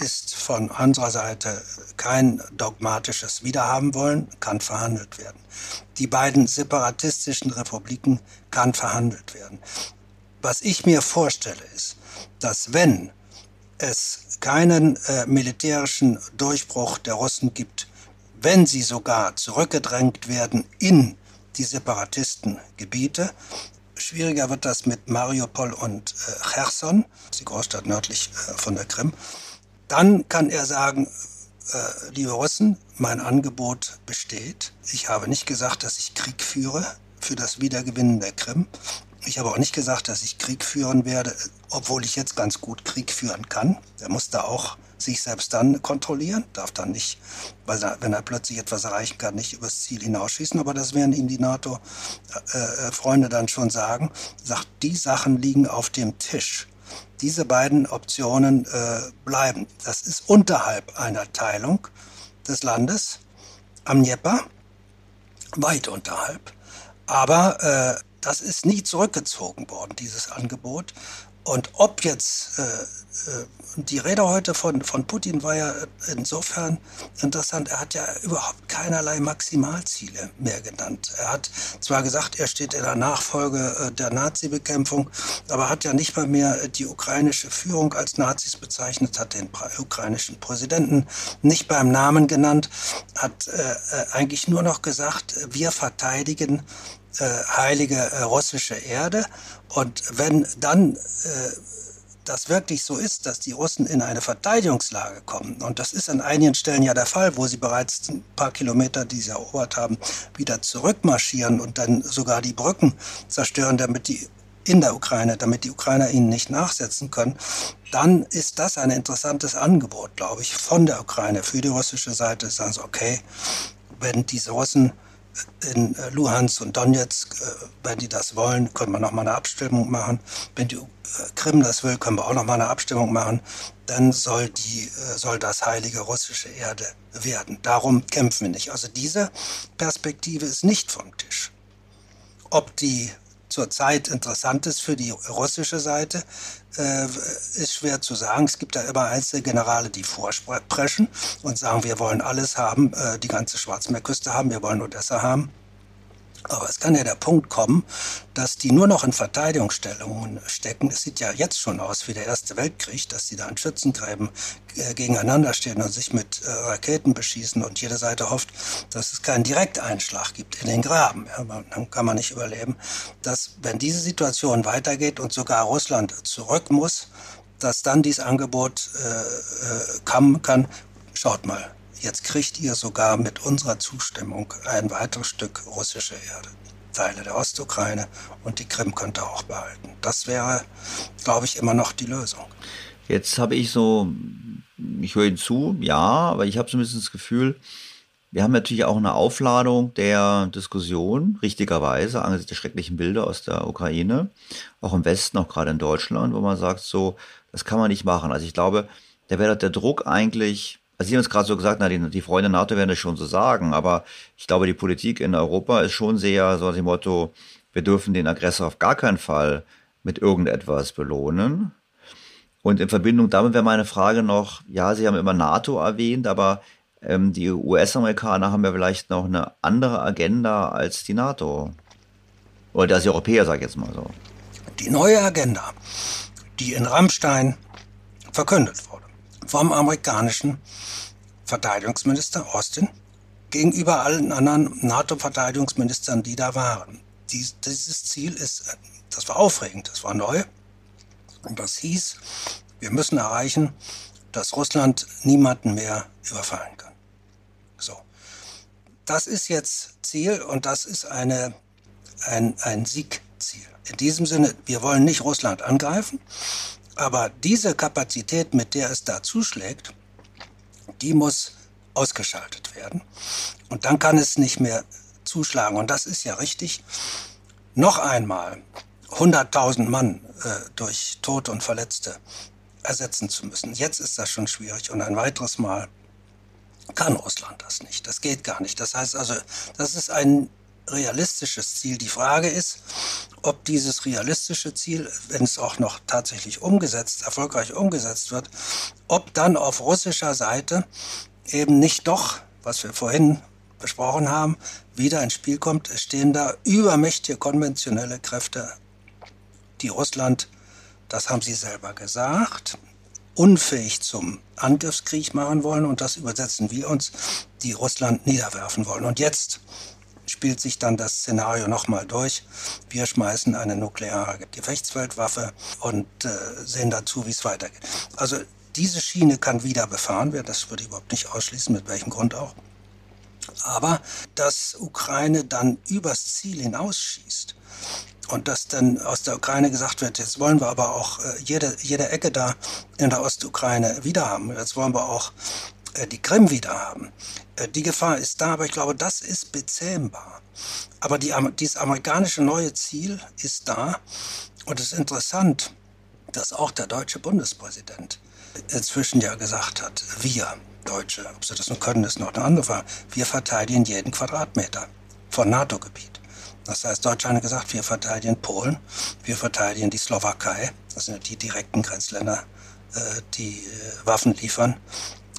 ist von unserer Seite kein dogmatisches Wiederhabenwollen, kann verhandelt werden. Die beiden separatistischen Republiken kann verhandelt werden. Was ich mir vorstelle ist, dass wenn es keinen äh, militärischen Durchbruch der Russen gibt, wenn sie sogar zurückgedrängt werden in die Separatistengebiete, schwieriger wird das mit Mariupol und äh, Cherson, die Großstadt nördlich äh, von der Krim, dann kann er sagen, äh, liebe Russen, mein Angebot besteht. Ich habe nicht gesagt, dass ich Krieg führe für das Wiedergewinnen der Krim. Ich habe auch nicht gesagt, dass ich Krieg führen werde, obwohl ich jetzt ganz gut Krieg führen kann. Er muss da auch sich selbst dann kontrollieren, darf dann nicht, weil er, wenn er plötzlich etwas erreichen kann, nicht übers Ziel hinausschießen. Aber das werden ihm die NATO-Freunde äh, dann schon sagen. Sagt, die Sachen liegen auf dem Tisch. Diese beiden Optionen äh, bleiben. Das ist unterhalb einer Teilung des Landes am Dnieper, weit unterhalb. Aber äh, das ist nie zurückgezogen worden, dieses Angebot. Und ob jetzt, äh, äh, die Rede heute von, von Putin war ja insofern interessant, er hat ja überhaupt keinerlei Maximalziele mehr genannt. Er hat zwar gesagt, er steht in der Nachfolge äh, der Nazi-Bekämpfung, aber hat ja nicht mal mehr die ukrainische Führung als Nazis bezeichnet, hat den ukrainischen Präsidenten nicht beim Namen genannt, hat äh, äh eigentlich nur noch gesagt, wir verteidigen äh, heilige äh, russische Erde. Und wenn dann äh, das wirklich so ist, dass die Russen in eine Verteidigungslage kommen, und das ist an einigen Stellen ja der Fall, wo sie bereits ein paar Kilometer, die sie erobert haben, wieder zurückmarschieren und dann sogar die Brücken zerstören, damit die in der Ukraine, damit die Ukrainer ihnen nicht nachsetzen können, dann ist das ein interessantes Angebot, glaube ich, von der Ukraine für die russische Seite. Sagen sie, okay, wenn diese Russen in äh, Luhansk und Donetsk, äh, wenn die das wollen, können wir nochmal eine Abstimmung machen. Wenn die äh, Krim das will, können wir auch nochmal eine Abstimmung machen. Dann soll, die, soll das heilige russische Erde werden. Darum kämpfen wir nicht. Also diese Perspektive ist nicht vom Tisch. Ob die zurzeit interessant ist für die russische Seite, äh, ist schwer zu sagen. Es gibt da immer einzelne Generale, die vorsprechen und sagen, wir wollen alles haben, äh, die ganze Schwarzmeerküste haben, wir wollen Odessa haben. Aber es kann ja der Punkt kommen, dass die nur noch in Verteidigungsstellungen stecken. Es sieht ja jetzt schon aus wie der Erste Weltkrieg, dass die da in Schützengräben äh, gegeneinander stehen und sich mit äh, Raketen beschießen und jede Seite hofft, dass es keinen Direkteinschlag gibt in den Graben. Ja, dann kann man nicht überleben, dass wenn diese Situation weitergeht und sogar Russland zurück muss, dass dann dieses Angebot äh, äh, kommen kann. Schaut mal, Jetzt kriegt ihr sogar mit unserer Zustimmung ein weiteres Stück russische Erde. Teile der Ostukraine und die Krim könnt ihr auch behalten. Das wäre, glaube ich, immer noch die Lösung.
Jetzt habe ich so, ich höre Ihnen zu, ja, aber ich habe so ein bisschen das Gefühl, wir haben natürlich auch eine Aufladung der Diskussion, richtigerweise, angesichts der schrecklichen Bilder aus der Ukraine, auch im Westen, auch gerade in Deutschland, wo man sagt, so, das kann man nicht machen. Also ich glaube, da wäre der Druck eigentlich also Sie haben es gerade so gesagt, na, die, die Freunde NATO werden es schon so sagen, aber ich glaube, die Politik in Europa ist schon sehr so dem Motto, wir dürfen den Aggressor auf gar keinen Fall mit irgendetwas belohnen. Und in Verbindung damit wäre meine Frage noch, ja, Sie haben immer NATO erwähnt, aber ähm, die US-Amerikaner haben ja vielleicht noch eine andere Agenda als die NATO. Oder als die Europäer, sag ich jetzt mal so.
Die neue Agenda, die in Rammstein verkündet wurde vom amerikanischen Verteidigungsminister Austin gegenüber allen anderen NATO-Verteidigungsministern, die da waren. Dies, dieses Ziel ist, das war aufregend, das war neu. Und das hieß, wir müssen erreichen, dass Russland niemanden mehr überfallen kann. So. Das ist jetzt Ziel und das ist eine, ein, ein Siegziel. In diesem Sinne, wir wollen nicht Russland angreifen, aber diese Kapazität, mit der es da zuschlägt, die muss ausgeschaltet werden. Und dann kann es nicht mehr zuschlagen. Und das ist ja richtig. Noch einmal 100.000 Mann äh, durch Tote und Verletzte ersetzen zu müssen. Jetzt ist das schon schwierig. Und ein weiteres Mal kann Russland das nicht. Das geht gar nicht. Das heißt also, das ist ein realistisches Ziel. Die Frage ist, ob dieses realistische Ziel, wenn es auch noch tatsächlich umgesetzt, erfolgreich umgesetzt wird, ob dann auf russischer Seite eben nicht doch, was wir vorhin besprochen haben, wieder ins Spiel kommt. Es stehen da übermächtige konventionelle Kräfte, die Russland, das haben sie selber gesagt, unfähig zum Angriffskrieg machen wollen und das übersetzen wir uns, die Russland niederwerfen wollen. Und jetzt spielt sich dann das Szenario nochmal durch. Wir schmeißen eine nukleare Gefechtsweltwaffe und äh, sehen dazu, wie es weitergeht. Also diese Schiene kann wieder befahren werden, das würde ich überhaupt nicht ausschließen, mit welchem Grund auch. Aber dass Ukraine dann übers Ziel hinausschießt und dass dann aus der Ukraine gesagt wird, jetzt wollen wir aber auch äh, jede, jede Ecke da in der Ostukraine wieder haben, jetzt wollen wir auch die Krim wieder haben. Äh, die Gefahr ist da, aber ich glaube, das ist bezähmbar. Aber die, dieses amerikanische neue Ziel ist da und es ist interessant, dass auch der deutsche Bundespräsident inzwischen ja gesagt hat, wir Deutsche, ob sie das nun können, ist noch eine andere Frage, wir verteidigen jeden Quadratmeter von NATO-Gebiet. Das heißt, Deutschland hat gesagt, wir verteidigen Polen, wir verteidigen die Slowakei, das sind die direkten Grenzländer, äh, die äh, Waffen liefern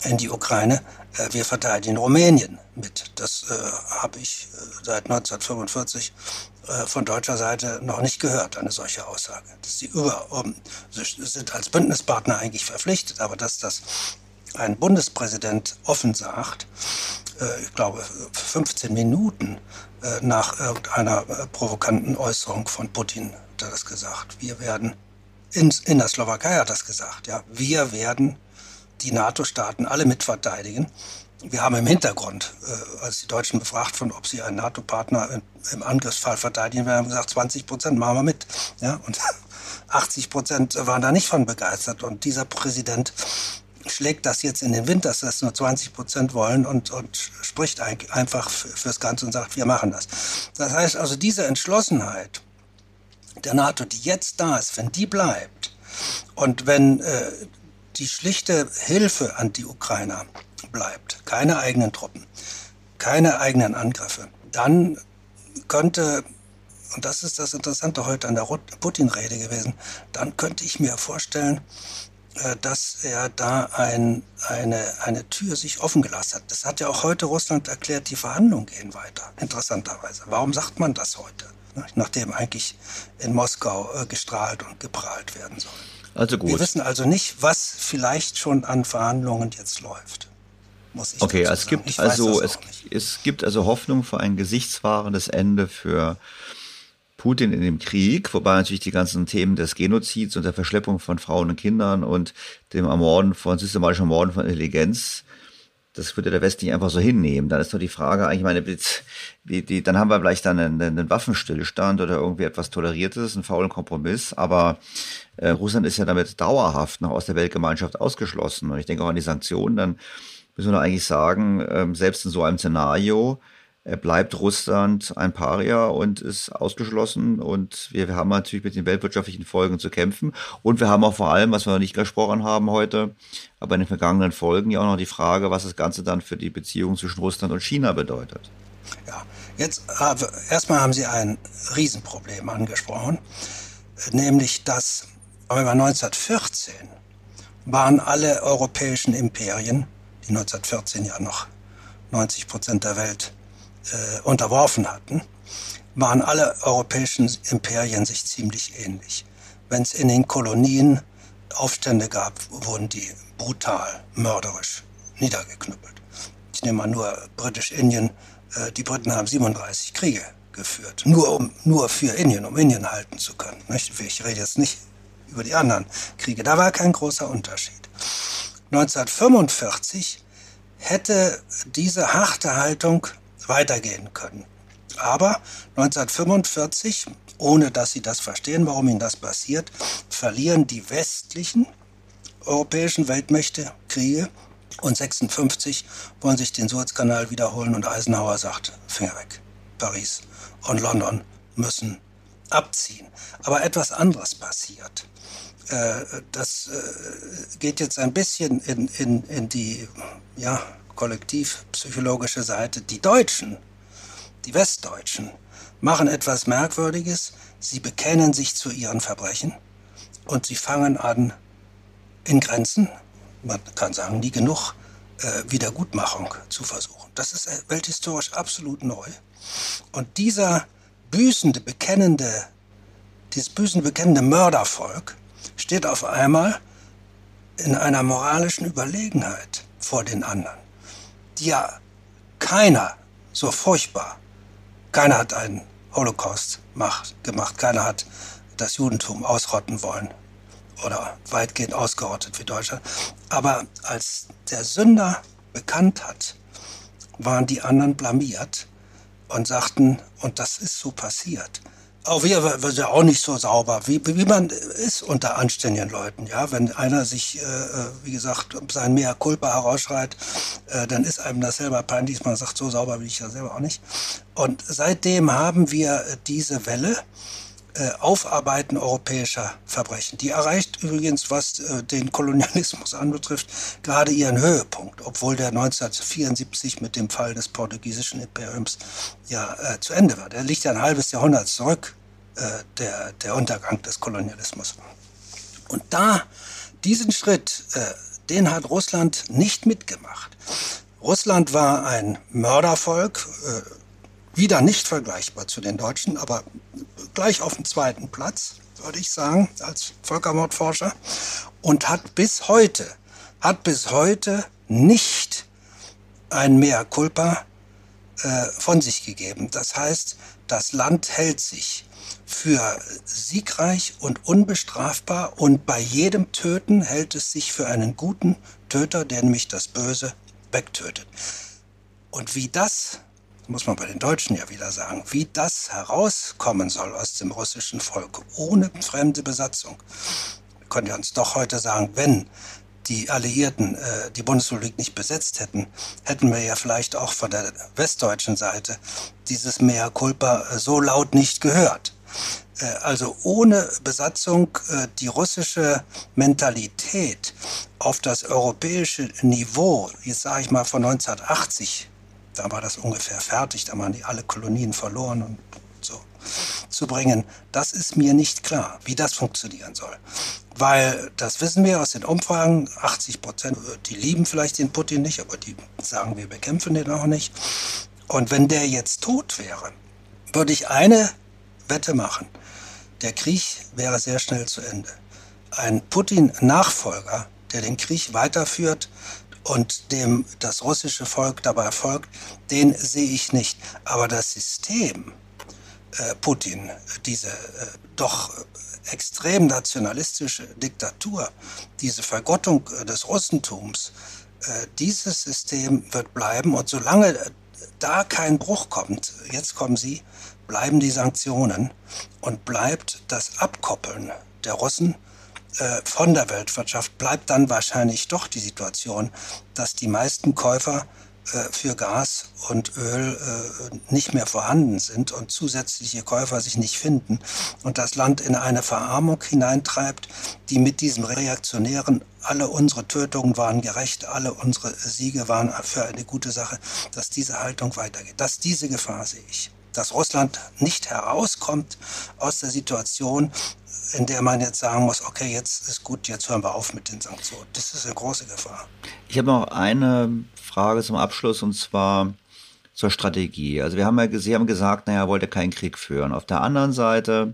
in die Ukraine. Äh, wir verteidigen Rumänien mit. Das habe ich seit 1945 von deutscher Seite noch nicht gehört, eine solche Aussage. Dass sie über, um, sind als Bündnispartner eigentlich verpflichtet, aber dass das ein Bundespräsident offen sagt, ich glaube 15 Minuten äh, nach irgendeiner äh, provokanten Äußerung von Putin hat er das gesagt. Wir werden, in, in der Slowakei hat er das gesagt, ja, wir werden die NATO-Staaten alle mitverteidigen. Wir haben im Hintergrund, äh, als die Deutschen befragt wurden, ob sie einen NATO-Partner im Angriffsfall verteidigen, wir haben gesagt, 20 Prozent machen wir mit. Ja, und 80 Prozent waren da nicht von begeistert. Und dieser Präsident schlägt das jetzt in den Wind, dass das nur 20 Prozent wollen und, und spricht einfach fürs Ganze und sagt, wir machen das. Das heißt also, diese Entschlossenheit der NATO, die jetzt da ist, wenn die bleibt und wenn äh, die schlichte Hilfe an die Ukrainer bleibt, keine eigenen Truppen, keine eigenen Angriffe, dann könnte und das ist das Interessante heute an der Putin-Rede gewesen, dann könnte ich mir vorstellen, äh, dass er da ein, eine, eine Tür sich offen gelassen hat. Das hat ja auch heute Russland erklärt, die Verhandlungen gehen weiter, interessanterweise. Warum sagt man das heute, ne? nachdem eigentlich in Moskau äh, gestrahlt und geprahlt werden soll? Also gut. Wir wissen also nicht, was vielleicht schon an Verhandlungen jetzt läuft.
Muss ich okay, es gibt also es, es gibt also Hoffnung für ein gesichtswahrendes Ende für Putin in dem Krieg, wobei natürlich die ganzen Themen des Genozids und der Verschleppung von Frauen und Kindern und dem Ermorden von systematischen Ermorden von Intelligenz, das würde der Westen nicht einfach so hinnehmen. Dann ist doch die Frage eigentlich, meine, die, die, dann haben wir vielleicht dann einen, einen Waffenstillstand oder irgendwie etwas Toleriertes, einen faulen Kompromiss, aber äh, Russland ist ja damit dauerhaft noch aus der Weltgemeinschaft ausgeschlossen. Und ich denke auch an die Sanktionen, dann müssen wir eigentlich sagen, ähm, selbst in so einem Szenario, bleibt Russland ein Paria und ist ausgeschlossen. Und wir, wir haben natürlich mit den weltwirtschaftlichen Folgen zu kämpfen. Und wir haben auch vor allem, was wir noch nicht gesprochen haben heute, aber in den vergangenen Folgen ja auch noch die Frage, was das Ganze dann für die Beziehung zwischen Russland und China bedeutet.
Ja, jetzt äh, erstmal haben Sie ein Riesenproblem angesprochen, nämlich dass aber 1914 waren alle europäischen Imperien, die 1914 ja noch 90 Prozent der Welt äh, unterworfen hatten, waren alle europäischen Imperien sich ziemlich ähnlich. Wenn es in den Kolonien Aufstände gab, wurden die brutal, mörderisch niedergeknüppelt. ich nehme mal nur Britisch-Indien, äh, die Briten haben 37 Kriege geführt, nur, um, nur für Indien, um Indien halten zu können. Nicht? Ich rede jetzt nicht über die anderen Kriege, da war kein großer Unterschied. 1945 hätte diese harte Haltung weitergehen können. Aber 1945, ohne dass sie das verstehen, warum ihnen das passiert, verlieren die westlichen europäischen Weltmächte Kriege und 56 wollen sich den Suezkanal wiederholen und Eisenhower sagt, Finger weg. Paris und London müssen abziehen. Aber etwas anderes passiert. Äh, das äh, geht jetzt ein bisschen in, in, in die ja, kollektivpsychologische Seite. Die Deutschen, die Westdeutschen, machen etwas Merkwürdiges. Sie bekennen sich zu ihren Verbrechen und sie fangen an, in Grenzen, man kann sagen, nie genug, äh, Wiedergutmachung zu versuchen. Das ist welthistorisch absolut neu. Und dieser büßende, bekennende, dieses büßende, bekennende Mördervolk steht auf einmal in einer moralischen Überlegenheit vor den anderen, ja keiner so furchtbar, keiner hat einen Holocaust gemacht, keiner hat das Judentum ausrotten wollen oder weitgehend ausgerottet wie Deutschland. Aber als der Sünder bekannt hat, waren die anderen blamiert und sagten, und das ist so passiert. Auch wir waren ja auch nicht so sauber, wie, wie man ist unter anständigen Leuten. Ja, wenn einer sich, äh, äh, wie gesagt, sein Mea culpa herausschreit, äh, dann ist einem das selber peinlich. Man sagt, so sauber bin ich ja selber auch nicht. Und seitdem haben wir diese Welle äh, Aufarbeiten europäischer Verbrechen. Die erreicht übrigens, was äh, den Kolonialismus anbetrifft, gerade ihren Höhepunkt, obwohl der 1974 mit dem Fall des portugiesischen Imperiums ja äh, zu Ende war. Der liegt ja ein halbes Jahrhundert zurück, der, der Untergang des Kolonialismus. Und da, diesen Schritt, äh, den hat Russland nicht mitgemacht. Russland war ein Mördervolk, äh, wieder nicht vergleichbar zu den Deutschen, aber gleich auf dem zweiten Platz, würde ich sagen, als Völkermordforscher. Und hat bis heute, hat bis heute nicht ein Mea culpa äh, von sich gegeben. Das heißt, das Land hält sich für siegreich und unbestrafbar und bei jedem Töten hält es sich für einen guten Töter, der nämlich das Böse wegtötet. Und wie das muss man bei den Deutschen ja wieder sagen, wie das herauskommen soll aus dem russischen Volk ohne fremde Besatzung. Wir können ja uns doch heute sagen, wenn die Alliierten äh, die Bundesrepublik nicht besetzt hätten, hätten wir ja vielleicht auch von der westdeutschen Seite dieses Mea culpa äh, so laut nicht gehört. Äh, also ohne Besatzung äh, die russische Mentalität auf das europäische Niveau, jetzt sage ich mal von 1980 da war das ungefähr fertig, da waren die alle Kolonien verloren und so zu bringen. Das ist mir nicht klar, wie das funktionieren soll. Weil das wissen wir aus den Umfragen, 80 Prozent, die lieben vielleicht den Putin nicht, aber die sagen, wir bekämpfen den auch nicht. Und wenn der jetzt tot wäre, würde ich eine Wette machen. Der Krieg wäre sehr schnell zu Ende. Ein Putin-Nachfolger, der den Krieg weiterführt, und dem das russische Volk dabei folgt, den sehe ich nicht. Aber das System äh, Putin, diese äh, doch extrem nationalistische Diktatur, diese Vergottung äh, des Russentums, äh, dieses System wird bleiben. Und solange da kein Bruch kommt, jetzt kommen sie, bleiben die Sanktionen und bleibt das Abkoppeln der Russen äh, von der Weltwirtschaft bleibt dann wahrscheinlich doch die Situation, dass die meisten Käufer äh, für Gas und Öl äh, nicht mehr vorhanden sind und zusätzliche Käufer sich nicht finden und das Land in eine Verarmung hineintreibt, die mit diesem reaktionären, alle unsere Tötungen waren gerecht, alle unsere Siege waren für eine gute Sache, dass diese Haltung weitergeht. Dass diese Gefahr sehe ich dass Russland nicht herauskommt aus der Situation, in der man jetzt sagen muss, okay, jetzt ist gut, jetzt hören wir auf mit den Sanktionen. Das ist eine große Gefahr.
Ich habe noch eine Frage zum Abschluss und zwar zur Strategie. Also wir haben ja Sie haben gesagt, naja, er wollte keinen Krieg führen. Auf der anderen Seite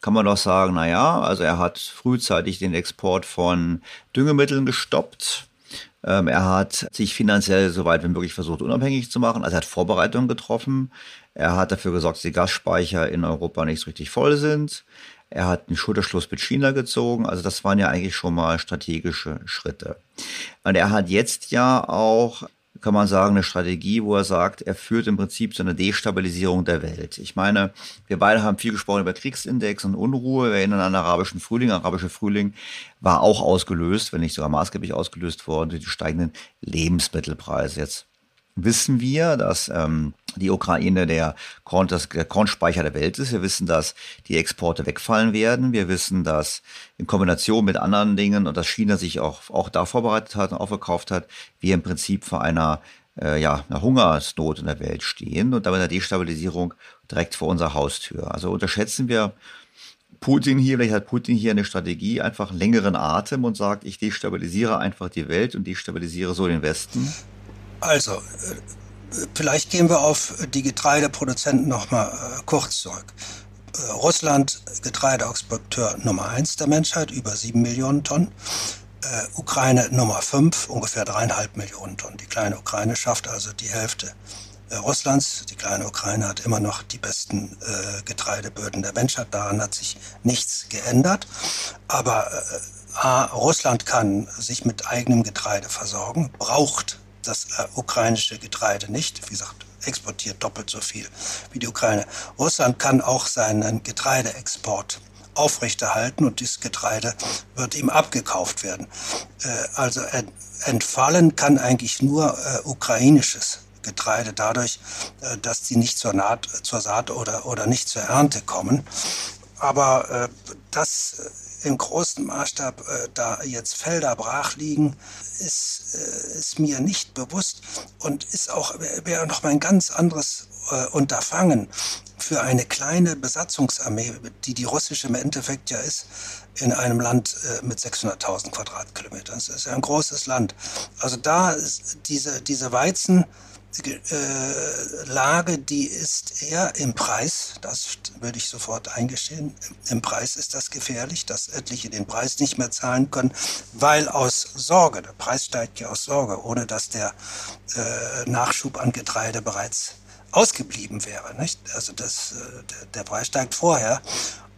kann man doch sagen, naja, also er hat frühzeitig den Export von Düngemitteln gestoppt. Ähm, er hat sich finanziell so weit wie möglich versucht, unabhängig zu machen. Also er hat Vorbereitungen getroffen. Er hat dafür gesorgt, dass die Gasspeicher in Europa nicht so richtig voll sind. Er hat einen Schulterschluss mit China gezogen. Also das waren ja eigentlich schon mal strategische Schritte. Und er hat jetzt ja auch kann man sagen, eine Strategie, wo er sagt, er führt im Prinzip zu einer Destabilisierung der Welt. Ich meine, wir beide haben viel gesprochen über Kriegsindex und Unruhe. Wir erinnern an den arabischen Frühling. Der arabische Frühling war auch ausgelöst, wenn nicht sogar maßgeblich ausgelöst worden durch die steigenden Lebensmittelpreise. Jetzt wissen wir, dass ähm, die Ukraine der, Korn, das, der Kornspeicher der Welt ist. Wir wissen, dass die Exporte wegfallen werden. Wir wissen, dass in Kombination mit anderen Dingen und dass China sich auch, auch da vorbereitet hat und aufgekauft hat, wir im Prinzip vor einer, äh, ja, einer Hungersnot in der Welt stehen und damit eine Destabilisierung direkt vor unserer Haustür. Also unterschätzen wir Putin hier, vielleicht hat Putin hier eine Strategie, einfach längeren Atem und sagt, ich destabilisiere einfach die Welt und destabilisiere so den Westen.
Also, äh, vielleicht gehen wir auf die Getreideproduzenten noch mal äh, kurz zurück. Äh, Russland, Getreideexporteur Nummer eins der Menschheit, über sieben Millionen Tonnen. Ukraine Nummer fünf, ungefähr dreieinhalb Millionen Tonnen. Die kleine Ukraine schafft also die Hälfte Russlands. Die kleine Ukraine hat immer noch die besten Getreideböden der Menschheit. Daran hat sich nichts geändert. Aber A, Russland kann sich mit eigenem Getreide versorgen, braucht das äh, ukrainische Getreide nicht. Wie gesagt, exportiert doppelt so viel wie die Ukraine. Russland kann auch seinen Getreideexport aufrechterhalten und dieses Getreide wird ihm abgekauft werden. Äh, also entfallen kann eigentlich nur äh, ukrainisches Getreide dadurch, äh, dass die nicht zur, Naht, zur Saat oder, oder nicht zur Ernte kommen. Aber äh, das im großen Maßstab äh, da jetzt Felder brach liegen, ist, äh, ist mir nicht bewusst und ist auch wäre noch mal ein ganz anderes äh, Unterfangen für eine kleine Besatzungsarmee, die die russische im Endeffekt ja ist, in einem Land äh, mit 600.000 Quadratkilometern. Das ist ja ein großes Land. Also da ist diese, diese Weizen, äh, Lage, die ist eher im Preis, das würde ich sofort eingestehen, im Preis ist das gefährlich, dass etliche den Preis nicht mehr zahlen können, weil aus Sorge, der Preis steigt ja aus Sorge, ohne dass der äh, Nachschub an Getreide bereits ausgeblieben wäre. Nicht? Also das, äh, der, der Preis steigt vorher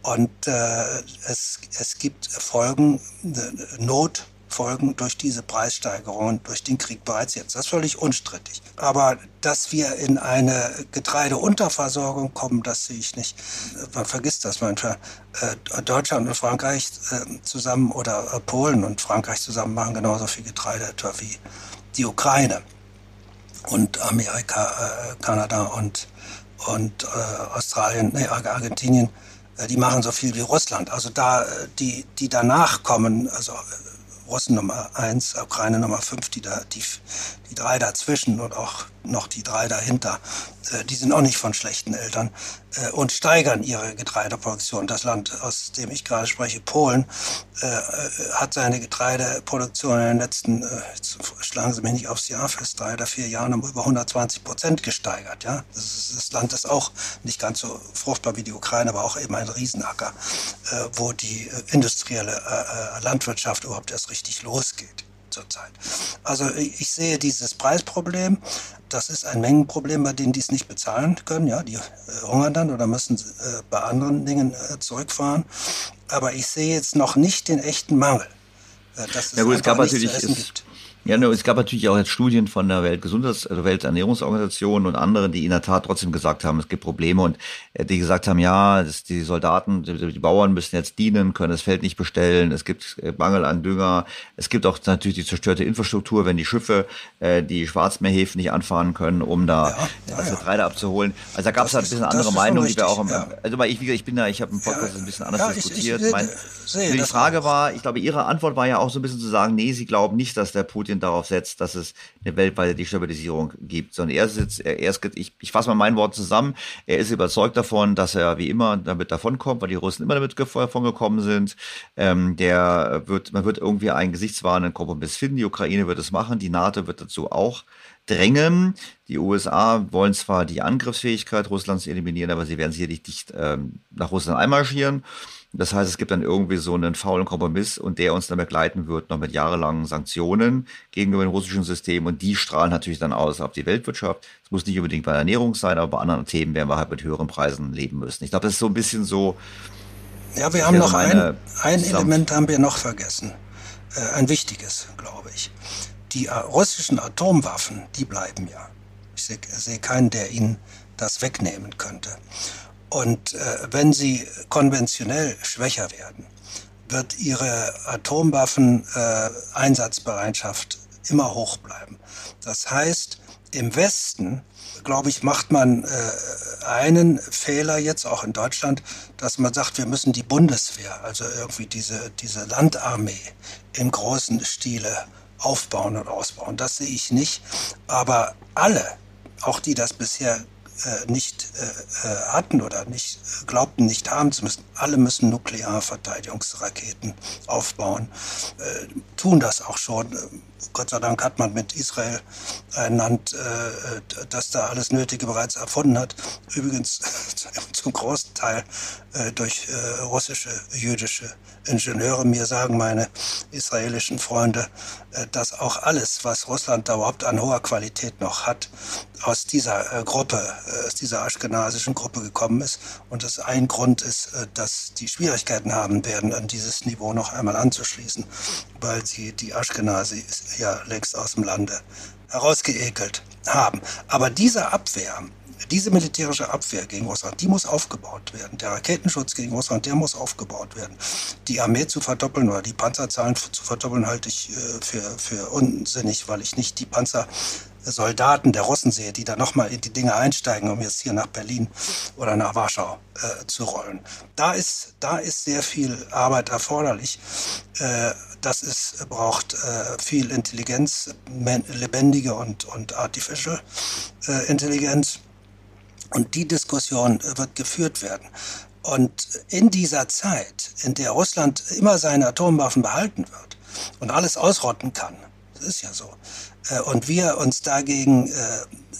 und äh, es, es gibt Folgen, äh, Not, Folgen durch diese Preissteigerungen, durch den Krieg bereits jetzt. Das ist völlig unstrittig. Aber dass wir in eine Getreideunterversorgung kommen, das sehe ich nicht. Man vergisst das manchmal. Äh, Deutschland und Frankreich äh, zusammen oder äh, Polen und Frankreich zusammen machen genauso viel Getreide etwa wie die Ukraine und Amerika, Kanada und, und Australien, nee, Argentinien die machen so viel wie Russland. Also da, die, die danach kommen, also Russen Nummer eins, Ukraine Nummer fünf, die da, die, die drei dazwischen und auch noch die drei dahinter, äh, die sind auch nicht von schlechten Eltern äh, und steigern ihre Getreideproduktion. Das Land, aus dem ich gerade spreche, Polen, äh, hat seine Getreideproduktion in den letzten, jetzt schlagen Sie mich nicht aufs Jahr fest, drei oder vier Jahren um über 120 Prozent gesteigert. Ja? Das, das Land ist auch nicht ganz so fruchtbar wie die Ukraine, aber auch eben ein Riesenacker, wo die industrielle Landwirtschaft überhaupt erst richtig losgeht zurzeit. Also ich sehe dieses Preisproblem, das ist ein Mengenproblem, bei denen die es nicht bezahlen können. Ja, die äh, hungern dann oder müssen äh, bei anderen Dingen äh, zurückfahren. Aber ich sehe jetzt noch nicht den echten Mangel.
Dass es ja gut, es gab natürlich, es, gibt. Ja, es gab natürlich auch jetzt Studien von der Weltgesundheits-, also Welternährungsorganisation und anderen, die in der Tat trotzdem gesagt haben, es gibt Probleme und äh, die gesagt haben, ja, die Soldaten, die, Bauern müssen jetzt dienen, können das Feld nicht bestellen, es gibt äh, Mangel an Dünger, es gibt auch natürlich die zerstörte Infrastruktur, wenn die Schiffe äh, die Schwarzmeerhäfen nicht anfahren können, um da ja, ja, das Getreide ja. abzuholen. Also da gab es halt ein bisschen andere Meinungen, die wir auch, im, also ich, ich bin da, ich habe im Podcast ein bisschen anders diskutiert. Ich, ich, mein, sehe, die Frage war, ich glaube, Ihre Antwort war ja auch so ein bisschen zu sagen, nee, Sie glauben nicht, dass der Putin Putin darauf setzt, dass es eine weltweite Destabilisierung gibt, sondern er sitzt, er, er ist, ich, ich fasse mal mein Wort zusammen, er ist überzeugt davon, dass er wie immer damit davonkommt, weil die Russen immer damit davon gekommen sind. Ähm, der wird, man wird irgendwie einen gesichtswahrenden Kompromiss finden. Die Ukraine wird es machen, die NATO wird dazu auch drängen. Die USA wollen zwar die Angriffsfähigkeit Russlands eliminieren, aber sie werden sicherlich nicht ähm, nach Russland einmarschieren. Das heißt, es gibt dann irgendwie so einen faulen Kompromiss und der uns dann begleiten wird, noch mit jahrelangen Sanktionen gegenüber dem russischen System. Und die strahlen natürlich dann aus auf die Weltwirtschaft. Es muss nicht unbedingt bei der Ernährung sein, aber bei anderen Themen werden wir halt mit höheren Preisen leben müssen. Ich glaube, das ist so ein bisschen so.
Ja, wir haben noch ein, ein Element haben wir noch vergessen. Äh, ein wichtiges, glaube ich. Die äh, russischen Atomwaffen, die bleiben ja. Ich sehe seh keinen, der ihnen das wegnehmen könnte. Und äh, wenn sie konventionell schwächer werden, wird ihre Atomwaffen-Einsatzbereitschaft äh, immer hoch bleiben. Das heißt, im Westen, glaube ich, macht man äh, einen Fehler jetzt auch in Deutschland, dass man sagt, wir müssen die Bundeswehr, also irgendwie diese, diese Landarmee im großen Stile aufbauen und ausbauen. Das sehe ich nicht. Aber alle, auch die das bisher äh, nicht äh, äh, hatten oder nicht glaubten, nicht haben zu müssen. Alle müssen Nuklearverteidigungsraketen aufbauen, äh, tun das auch schon. Gott sei Dank hat man mit Israel ein Land, äh, das da alles Nötige bereits erfunden hat. Übrigens zum großen Teil äh, durch äh, russische, jüdische Ingenieure. Mir sagen meine israelischen Freunde, äh, dass auch alles, was Russland da überhaupt an hoher Qualität noch hat, aus dieser äh, Gruppe, äh, aus dieser aschkenasischen Gruppe gekommen ist. Und das ein Grund ist, dass die Schwierigkeiten haben werden, an dieses Niveau noch einmal anzuschließen, weil sie die Aschkenasi ja längst aus dem Lande herausgeekelt haben. Aber diese Abwehr, diese militärische Abwehr gegen Russland, die muss aufgebaut werden. Der Raketenschutz gegen Russland, der muss aufgebaut werden. Die Armee zu verdoppeln oder die Panzerzahlen zu verdoppeln, halte ich äh, für, für unsinnig, weil ich nicht die Panzer Soldaten der Russen sehe, die da nochmal in die Dinge einsteigen, um jetzt hier nach Berlin oder nach Warschau äh, zu rollen. Da ist, da ist sehr viel Arbeit erforderlich. Äh, das ist, braucht äh, viel Intelligenz, lebendige und, und artificial äh, Intelligenz. Und die Diskussion äh, wird geführt werden. Und in dieser Zeit, in der Russland immer seine Atomwaffen behalten wird und alles ausrotten kann, das ist ja so, äh, und wir uns dagegen äh,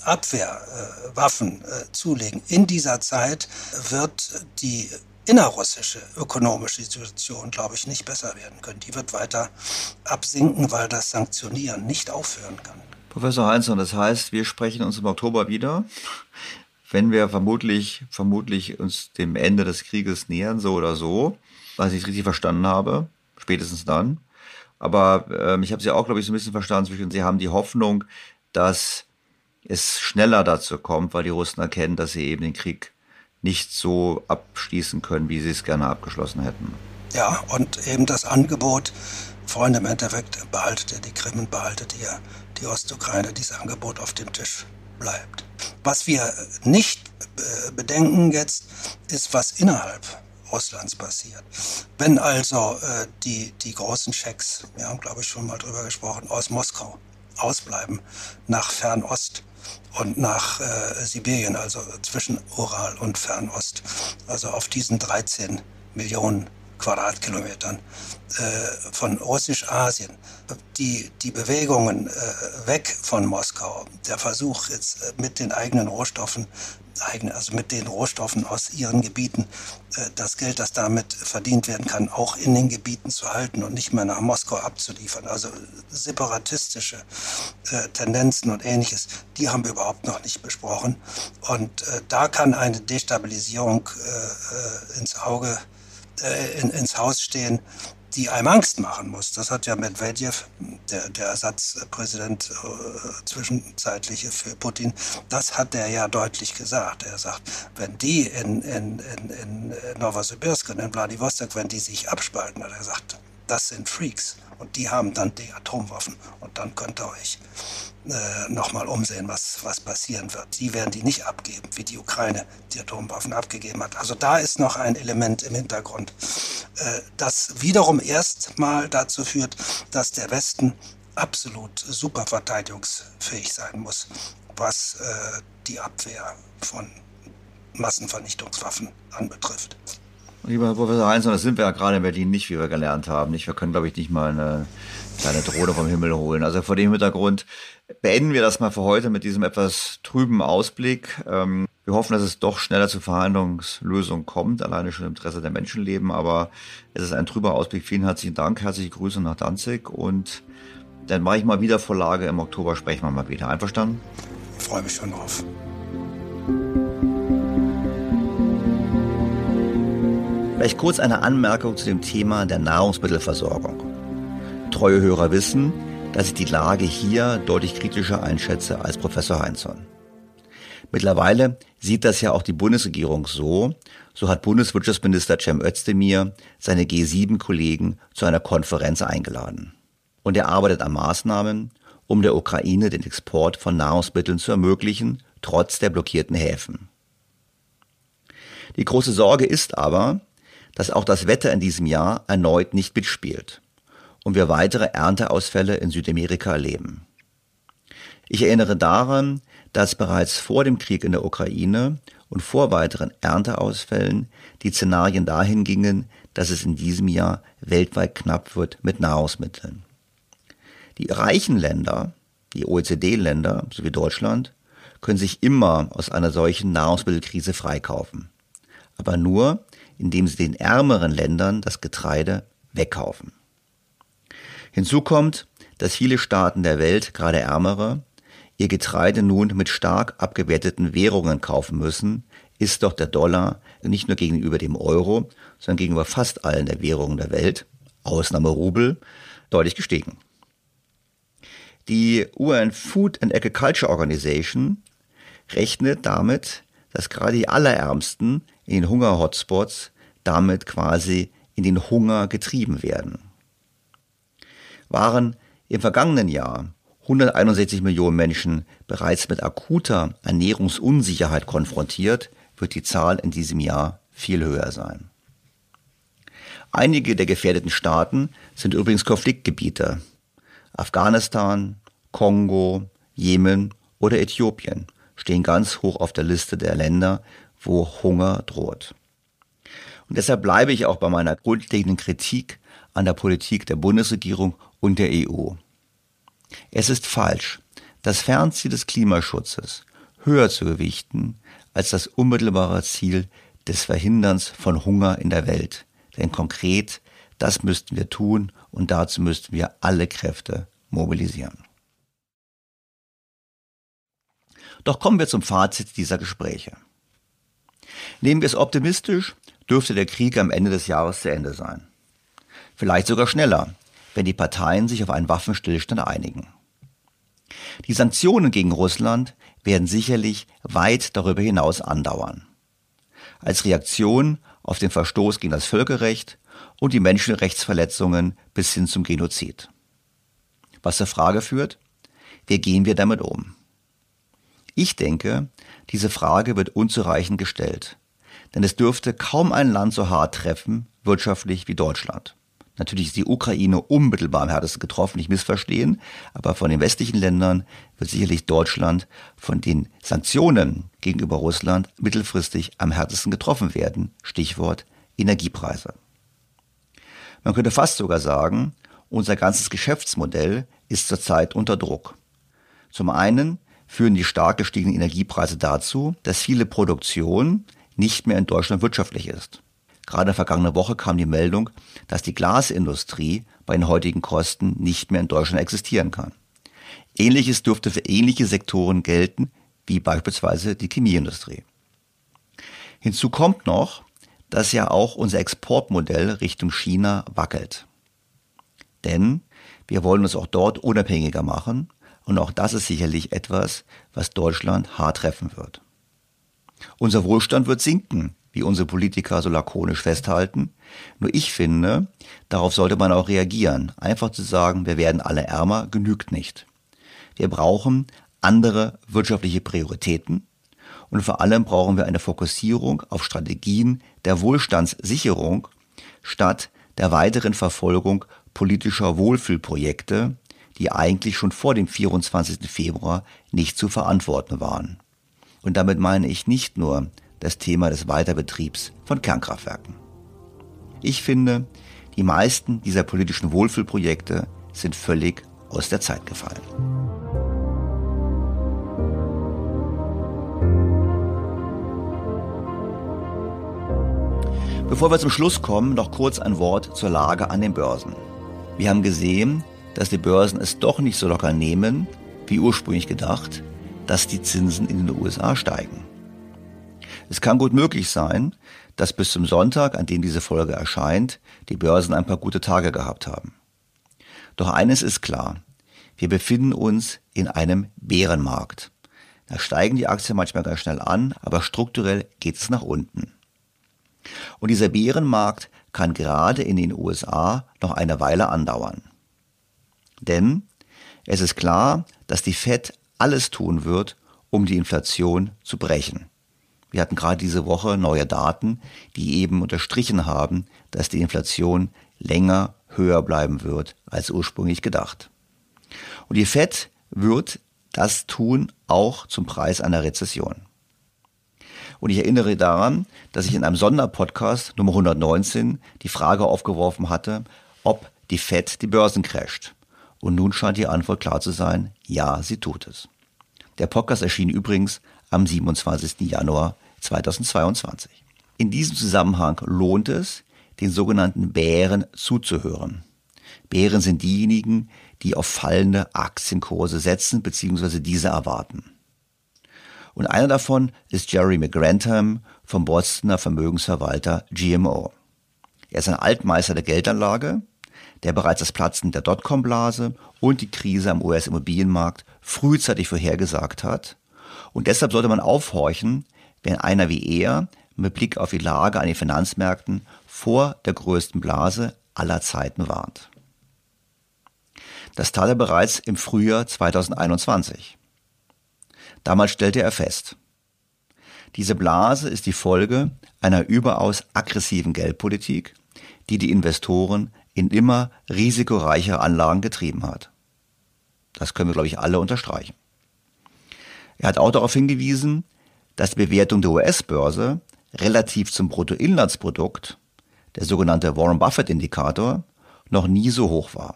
Abwehrwaffen zulegen, in dieser Zeit wird die innerrussische ökonomische Situation, glaube ich, nicht besser werden können. Die wird weiter absinken, weil das Sanktionieren nicht aufhören kann.
Professor Heinzmann, das heißt, wir sprechen uns im Oktober wieder wenn wir vermutlich, vermutlich uns dem Ende des Krieges nähern, so oder so, was ich richtig verstanden habe, spätestens dann. Aber ähm, ich habe Sie auch, glaube ich, so ein bisschen verstanden und Sie haben die Hoffnung, dass es schneller dazu kommt, weil die Russen erkennen, dass sie eben den Krieg nicht so abschließen können, wie sie es gerne abgeschlossen hätten.
Ja, und eben das Angebot, Freunde, im Endeffekt behaltet ihr die Krim behaltet ihr die Ostukraine, dieses Angebot auf dem Tisch bleibt. Was wir nicht äh, bedenken jetzt, ist, was innerhalb Russlands passiert. Wenn also äh, die, die großen Schecks, wir haben glaube ich schon mal drüber gesprochen, aus Moskau ausbleiben nach Fernost und nach äh, Sibirien, also zwischen Ural und Fernost, also auf diesen 13 Millionen Quadratkilometern äh, von Russisch-Asien. Die, die Bewegungen äh, weg von Moskau, der Versuch jetzt äh, mit den eigenen Rohstoffen, also mit den Rohstoffen aus ihren Gebieten, äh, das Geld, das damit verdient werden kann, auch in den Gebieten zu halten und nicht mehr nach Moskau abzuliefern. Also separatistische äh, Tendenzen und ähnliches, die haben wir überhaupt noch nicht besprochen. Und äh, da kann eine Destabilisierung ins Auge äh, in, ins Haus stehen, die einem Angst machen muss. Das hat ja Medvedev, der, der Ersatzpräsident äh, zwischenzeitliche für Putin, das hat er ja deutlich gesagt. Er sagt, wenn die in, in, in, in Novosibirsk und in Vladivostok, wenn die sich abspalten, hat er gesagt, das sind Freaks und die haben dann die Atomwaffen und dann könnt ihr euch äh, nochmal umsehen, was, was passieren wird. Die werden die nicht abgeben, wie die Ukraine die Atomwaffen abgegeben hat. Also da ist noch ein Element im Hintergrund, äh, das wiederum erstmal dazu führt, dass der Westen absolut super verteidigungsfähig sein muss, was äh, die Abwehr von Massenvernichtungswaffen anbetrifft.
Lieber Herr Professor Heinz, das sind wir ja gerade in Berlin nicht, wie wir gelernt haben. Nicht? Wir können, glaube ich, nicht mal eine kleine Drohne vom Himmel holen. Also vor dem Hintergrund beenden wir das mal für heute mit diesem etwas trüben Ausblick. Ähm, wir hoffen, dass es doch schneller zu Verhandlungslösungen kommt, alleine schon im Interesse der Menschenleben. Aber es ist ein trüber Ausblick. Vielen herzlichen Dank, herzliche Grüße nach Danzig und dann mache ich mal wieder Vorlage. Im Oktober sprechen wir mal wieder. Einverstanden?
Ich freue mich schon drauf.
Vielleicht kurz eine Anmerkung zu dem Thema der Nahrungsmittelversorgung. Treue Hörer wissen, dass ich die Lage hier deutlich kritischer einschätze als Professor Heinzson. Mittlerweile sieht das ja auch die Bundesregierung so. So hat Bundeswirtschaftsminister Cem Özdemir seine G7-Kollegen zu einer Konferenz eingeladen. Und er arbeitet an Maßnahmen, um der Ukraine den Export von Nahrungsmitteln zu ermöglichen, trotz der blockierten Häfen. Die große Sorge ist aber, dass auch das Wetter in diesem Jahr erneut nicht mitspielt und wir weitere Ernteausfälle in Südamerika erleben. Ich erinnere daran, dass bereits vor dem Krieg in der Ukraine und vor weiteren Ernteausfällen die Szenarien dahin gingen, dass es in diesem Jahr weltweit knapp wird mit Nahrungsmitteln. Die reichen Länder, die OECD-Länder sowie Deutschland, können sich immer aus einer solchen Nahrungsmittelkrise freikaufen. Aber nur, indem sie den ärmeren Ländern das Getreide wegkaufen. Hinzu kommt, dass viele Staaten der Welt, gerade ärmere, ihr Getreide nun mit stark abgewerteten Währungen kaufen müssen, ist doch der Dollar nicht nur gegenüber dem Euro, sondern gegenüber fast allen der Währungen der Welt, Ausnahme Rubel, deutlich gestiegen. Die UN Food and Agriculture Organization rechnet damit, dass gerade die Allerärmsten in den Hungerhotspots damit quasi in den Hunger getrieben werden. Waren im vergangenen Jahr 161 Millionen Menschen bereits mit akuter Ernährungsunsicherheit konfrontiert, wird die Zahl in diesem Jahr viel höher sein. Einige der gefährdeten Staaten sind übrigens Konfliktgebiete. Afghanistan, Kongo, Jemen oder Äthiopien stehen ganz hoch auf der Liste der Länder, wo Hunger droht. Und deshalb bleibe ich auch bei meiner grundlegenden Kritik an der Politik der Bundesregierung und der EU. Es ist falsch, das Fernziel des Klimaschutzes höher zu gewichten als das unmittelbare Ziel des Verhinderns von Hunger in der Welt. Denn konkret, das müssten wir tun und dazu müssten wir alle Kräfte mobilisieren. Doch kommen wir zum Fazit dieser Gespräche. Nehmen wir es optimistisch, dürfte der Krieg am Ende des Jahres zu Ende sein. Vielleicht sogar schneller, wenn die Parteien sich auf einen Waffenstillstand einigen. Die Sanktionen gegen Russland werden sicherlich weit darüber hinaus andauern. Als Reaktion auf den Verstoß gegen das Völkerrecht und die Menschenrechtsverletzungen bis hin zum Genozid. Was zur Frage führt, wie gehen wir damit um? Ich denke, diese Frage wird unzureichend gestellt. Denn es dürfte kaum ein Land so hart treffen, wirtschaftlich wie Deutschland. Natürlich ist die Ukraine unmittelbar am härtesten getroffen, nicht missverstehen, aber von den westlichen Ländern wird sicherlich Deutschland von den Sanktionen gegenüber Russland mittelfristig am härtesten getroffen werden. Stichwort Energiepreise. Man könnte fast sogar sagen, unser ganzes Geschäftsmodell ist zurzeit unter Druck. Zum einen führen die stark gestiegenen Energiepreise dazu, dass viele Produktion nicht mehr in Deutschland wirtschaftlich ist. Gerade vergangene Woche kam die Meldung, dass die Glasindustrie bei den heutigen Kosten nicht mehr in Deutschland existieren kann. Ähnliches dürfte für ähnliche Sektoren gelten, wie beispielsweise die Chemieindustrie. Hinzu kommt noch, dass ja auch unser Exportmodell Richtung China wackelt. Denn wir wollen uns auch dort unabhängiger machen und auch das ist sicherlich etwas, was Deutschland hart treffen wird. Unser Wohlstand wird sinken, wie unsere Politiker so lakonisch festhalten. Nur ich finde, darauf sollte man auch reagieren. Einfach zu sagen, wir werden alle ärmer, genügt nicht. Wir brauchen andere wirtschaftliche Prioritäten und vor allem brauchen wir eine Fokussierung auf Strategien der Wohlstandssicherung statt der weiteren Verfolgung politischer Wohlfühlprojekte, die eigentlich schon vor dem 24. Februar nicht zu verantworten waren. Und damit meine ich nicht nur das Thema des Weiterbetriebs von Kernkraftwerken. Ich finde, die meisten dieser politischen Wohlfühlprojekte sind völlig aus der Zeit gefallen. Bevor wir zum Schluss kommen, noch kurz ein Wort zur Lage an den Börsen. Wir haben gesehen, dass die Börsen es doch nicht so locker nehmen, wie ursprünglich gedacht, dass die Zinsen in den USA steigen. Es kann gut möglich sein, dass bis zum Sonntag, an dem diese Folge erscheint, die Börsen ein paar gute Tage gehabt haben. Doch eines ist klar, wir befinden uns in einem Bärenmarkt. Da steigen die Aktien manchmal ganz schnell an, aber strukturell geht es nach unten. Und dieser Bärenmarkt kann gerade in den USA noch eine Weile andauern. Denn es ist klar, dass die Fed alles tun wird, um die Inflation zu brechen. Wir hatten gerade diese Woche neue Daten, die eben unterstrichen haben, dass die Inflation länger höher bleiben wird als ursprünglich gedacht. Und die Fed wird das tun auch zum Preis einer Rezession. Und ich erinnere daran, dass ich in einem Sonderpodcast Nummer 119 die Frage aufgeworfen hatte, ob die Fed die Börsen crasht. Und nun scheint die Antwort klar zu sein, ja, sie tut es. Der Podcast erschien übrigens am 27. Januar 2022. In diesem Zusammenhang lohnt es, den sogenannten Bären zuzuhören. Bären sind diejenigen, die auf fallende Aktienkurse setzen bzw. diese erwarten. Und einer davon ist Jerry McGrantham vom Bostoner Vermögensverwalter GMO. Er ist ein Altmeister der Geldanlage, der bereits das Platzen der Dotcom-Blase und die Krise am US-Immobilienmarkt frühzeitig vorhergesagt hat. Und deshalb sollte man aufhorchen, wenn einer wie er mit Blick auf die Lage an den Finanzmärkten vor der größten Blase aller Zeiten warnt. Das tat er bereits im Frühjahr 2021. Damals stellte er fest, diese Blase ist die Folge einer überaus aggressiven Geldpolitik, die die Investoren in immer risikoreichere Anlagen getrieben hat. Das können wir, glaube ich, alle unterstreichen. Er hat auch darauf hingewiesen, dass die Bewertung der US-Börse relativ zum Bruttoinlandsprodukt, der sogenannte Warren Buffett-Indikator, noch nie so hoch war.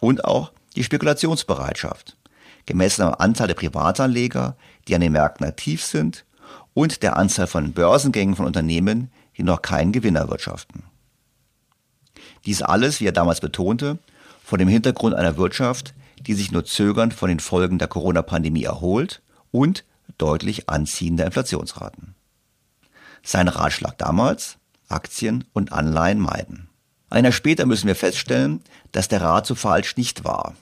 Und auch die Spekulationsbereitschaft, gemessen am Anteil der Privatanleger, die an den Märkten aktiv sind, und der Anzahl von Börsengängen von Unternehmen, die noch keinen Gewinn erwirtschaften. Dies alles, wie er damals betonte, vor dem Hintergrund einer Wirtschaft, die sich nur zögernd von den Folgen der Corona-Pandemie erholt und deutlich anziehender Inflationsraten. Sein Ratschlag damals, Aktien und Anleihen meiden. Ein Jahr später müssen wir feststellen, dass der Rat so falsch nicht war.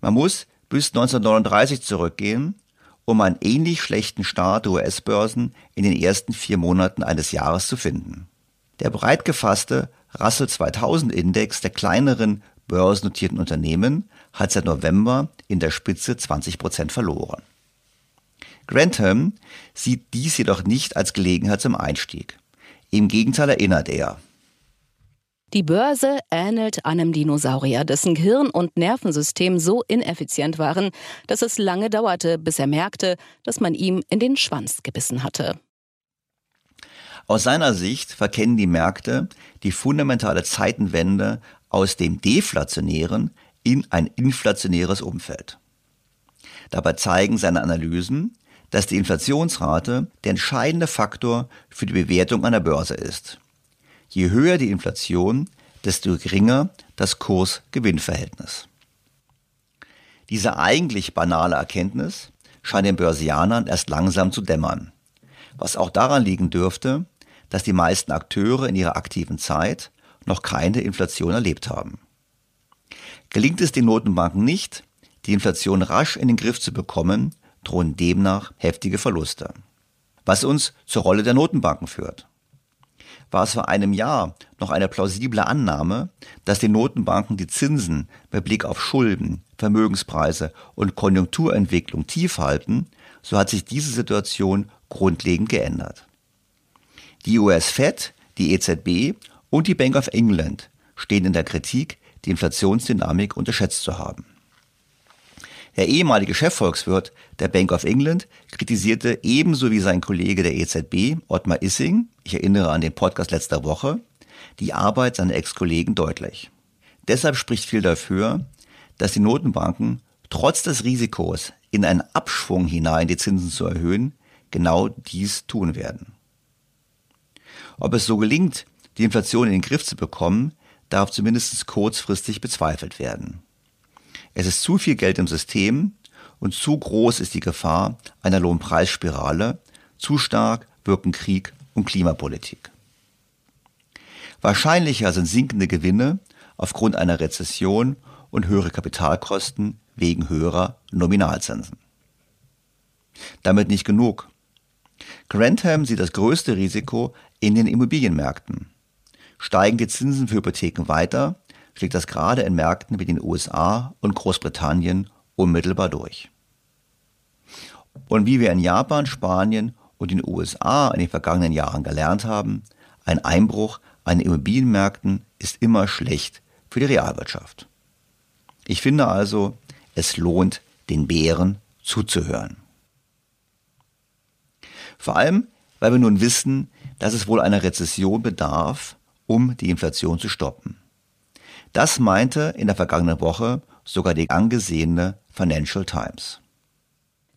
Man muss bis 1939 zurückgehen, um einen ähnlich schlechten Start der US-Börsen in den ersten vier Monaten eines Jahres zu finden. Der breit gefasste Russell 2000 Index der kleineren börsennotierten Unternehmen hat seit November in der Spitze 20 Prozent verloren. Grantham sieht dies jedoch nicht als Gelegenheit zum Einstieg. Im Gegenteil erinnert er,
die Börse ähnelt einem Dinosaurier, dessen Hirn und Nervensystem so ineffizient waren, dass es lange dauerte, bis er merkte, dass man ihm in den Schwanz gebissen hatte.
Aus seiner Sicht verkennen die Märkte die fundamentale Zeitenwende aus dem deflationären in ein inflationäres Umfeld. Dabei zeigen seine Analysen, dass die Inflationsrate der entscheidende Faktor für die Bewertung einer Börse ist. Je höher die Inflation, desto geringer das Kurs-Gewinn-Verhältnis. Diese eigentlich banale Erkenntnis scheint den Börsianern erst langsam zu dämmern, was auch daran liegen dürfte, dass die meisten Akteure in ihrer aktiven Zeit noch keine Inflation erlebt haben. Gelingt es den Notenbanken nicht, die Inflation rasch in den Griff zu bekommen, drohen demnach heftige Verluste. Was uns zur Rolle der Notenbanken führt war es vor einem Jahr noch eine plausible Annahme, dass die Notenbanken die Zinsen mit Blick auf Schulden, Vermögenspreise und Konjunkturentwicklung tief halten, so hat sich diese Situation grundlegend geändert. Die US Fed, die EZB und die Bank of England stehen in der Kritik, die Inflationsdynamik unterschätzt zu haben. Der ehemalige Chefvolkswirt der Bank of England kritisierte ebenso wie sein Kollege der EZB, Ottmar Issing, ich erinnere an den Podcast letzter Woche, die Arbeit seiner Ex-Kollegen deutlich. Deshalb spricht viel dafür, dass die Notenbanken trotz des Risikos, in einen Abschwung hinein die Zinsen zu erhöhen, genau dies tun werden. Ob es so gelingt, die Inflation in den Griff zu bekommen, darf zumindest kurzfristig bezweifelt werden. Es ist zu viel Geld im System und zu groß ist die Gefahr einer Lohnpreisspirale, zu stark wirken Krieg und Klimapolitik. Wahrscheinlicher sind sinkende Gewinne aufgrund einer Rezession und höhere Kapitalkosten wegen höherer Nominalzinsen. Damit nicht genug. Grantham sieht das größte Risiko in den Immobilienmärkten. Steigen die Zinsen für Hypotheken weiter, schlägt das gerade in Märkten wie den USA und Großbritannien unmittelbar durch. Und wie wir in Japan, Spanien und den USA in den vergangenen Jahren gelernt haben, ein Einbruch an Immobilienmärkten ist immer schlecht für die Realwirtschaft. Ich finde also, es lohnt, den Bären zuzuhören. Vor allem, weil wir nun wissen, dass es wohl einer Rezession bedarf, um die Inflation zu stoppen. Das meinte in der vergangenen Woche sogar die angesehene Financial Times.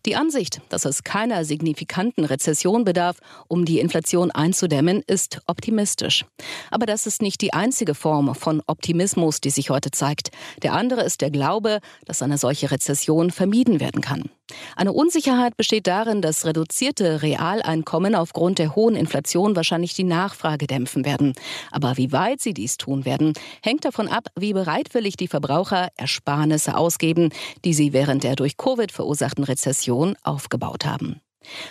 Die Ansicht, dass es keiner signifikanten Rezession bedarf, um die Inflation einzudämmen, ist optimistisch. Aber das ist nicht die einzige Form von Optimismus, die sich heute zeigt. Der andere ist der Glaube, dass eine solche Rezession vermieden werden kann. Eine Unsicherheit besteht darin, dass reduzierte Realeinkommen aufgrund der hohen Inflation wahrscheinlich die Nachfrage dämpfen werden. Aber wie weit sie dies tun werden, hängt davon ab, wie bereitwillig die Verbraucher Ersparnisse ausgeben, die sie während der durch Covid verursachten Rezession aufgebaut haben.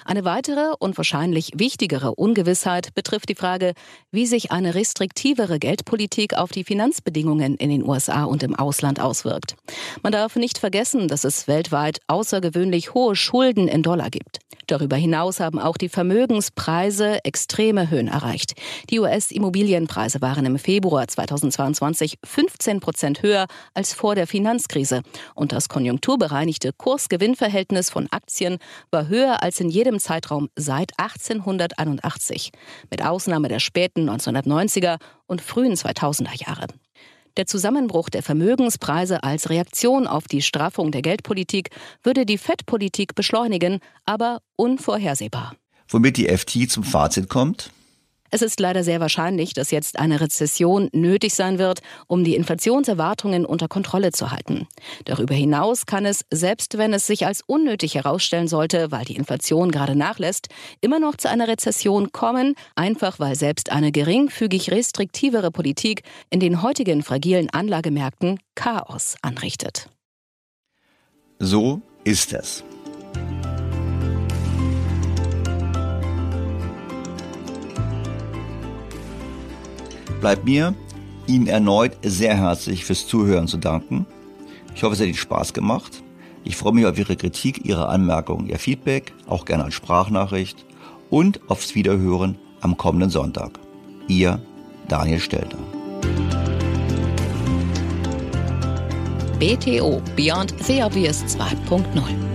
Eine weitere und wahrscheinlich wichtigere Ungewissheit betrifft die Frage, wie sich eine restriktivere Geldpolitik auf die Finanzbedingungen in den USA und im Ausland auswirkt. Man darf nicht vergessen, dass es weltweit außergewöhnlich hohe Schulden in Dollar gibt. Darüber hinaus haben auch die Vermögenspreise extreme Höhen erreicht. Die US-Immobilienpreise waren im Februar 2022 15 Prozent höher als vor der Finanzkrise. Und das konjunkturbereinigte Kursgewinnverhältnis von Aktien war höher als in jedem Zeitraum seit 1881, mit Ausnahme der späten 1990er und frühen 2000er Jahre. Der Zusammenbruch der Vermögenspreise als Reaktion auf die Straffung der Geldpolitik würde die Fettpolitik beschleunigen, aber unvorhersehbar.
Womit die FT zum Fazit kommt?
Es ist leider sehr wahrscheinlich, dass jetzt eine Rezession nötig sein wird, um die Inflationserwartungen unter Kontrolle zu halten. Darüber hinaus kann es, selbst wenn es sich als unnötig herausstellen sollte, weil die Inflation gerade nachlässt, immer noch zu einer Rezession kommen, einfach weil selbst eine geringfügig restriktivere Politik in den heutigen fragilen Anlagemärkten Chaos anrichtet.
So ist es. Bleibt mir, Ihnen erneut sehr herzlich fürs Zuhören zu danken. Ich hoffe, es hat Ihnen Spaß gemacht. Ich freue mich auf Ihre Kritik, Ihre Anmerkungen, Ihr Feedback, auch gerne als Sprachnachricht und aufs Wiederhören am kommenden Sonntag. Ihr Daniel Stelter.
BTO Beyond the Obvious 2.0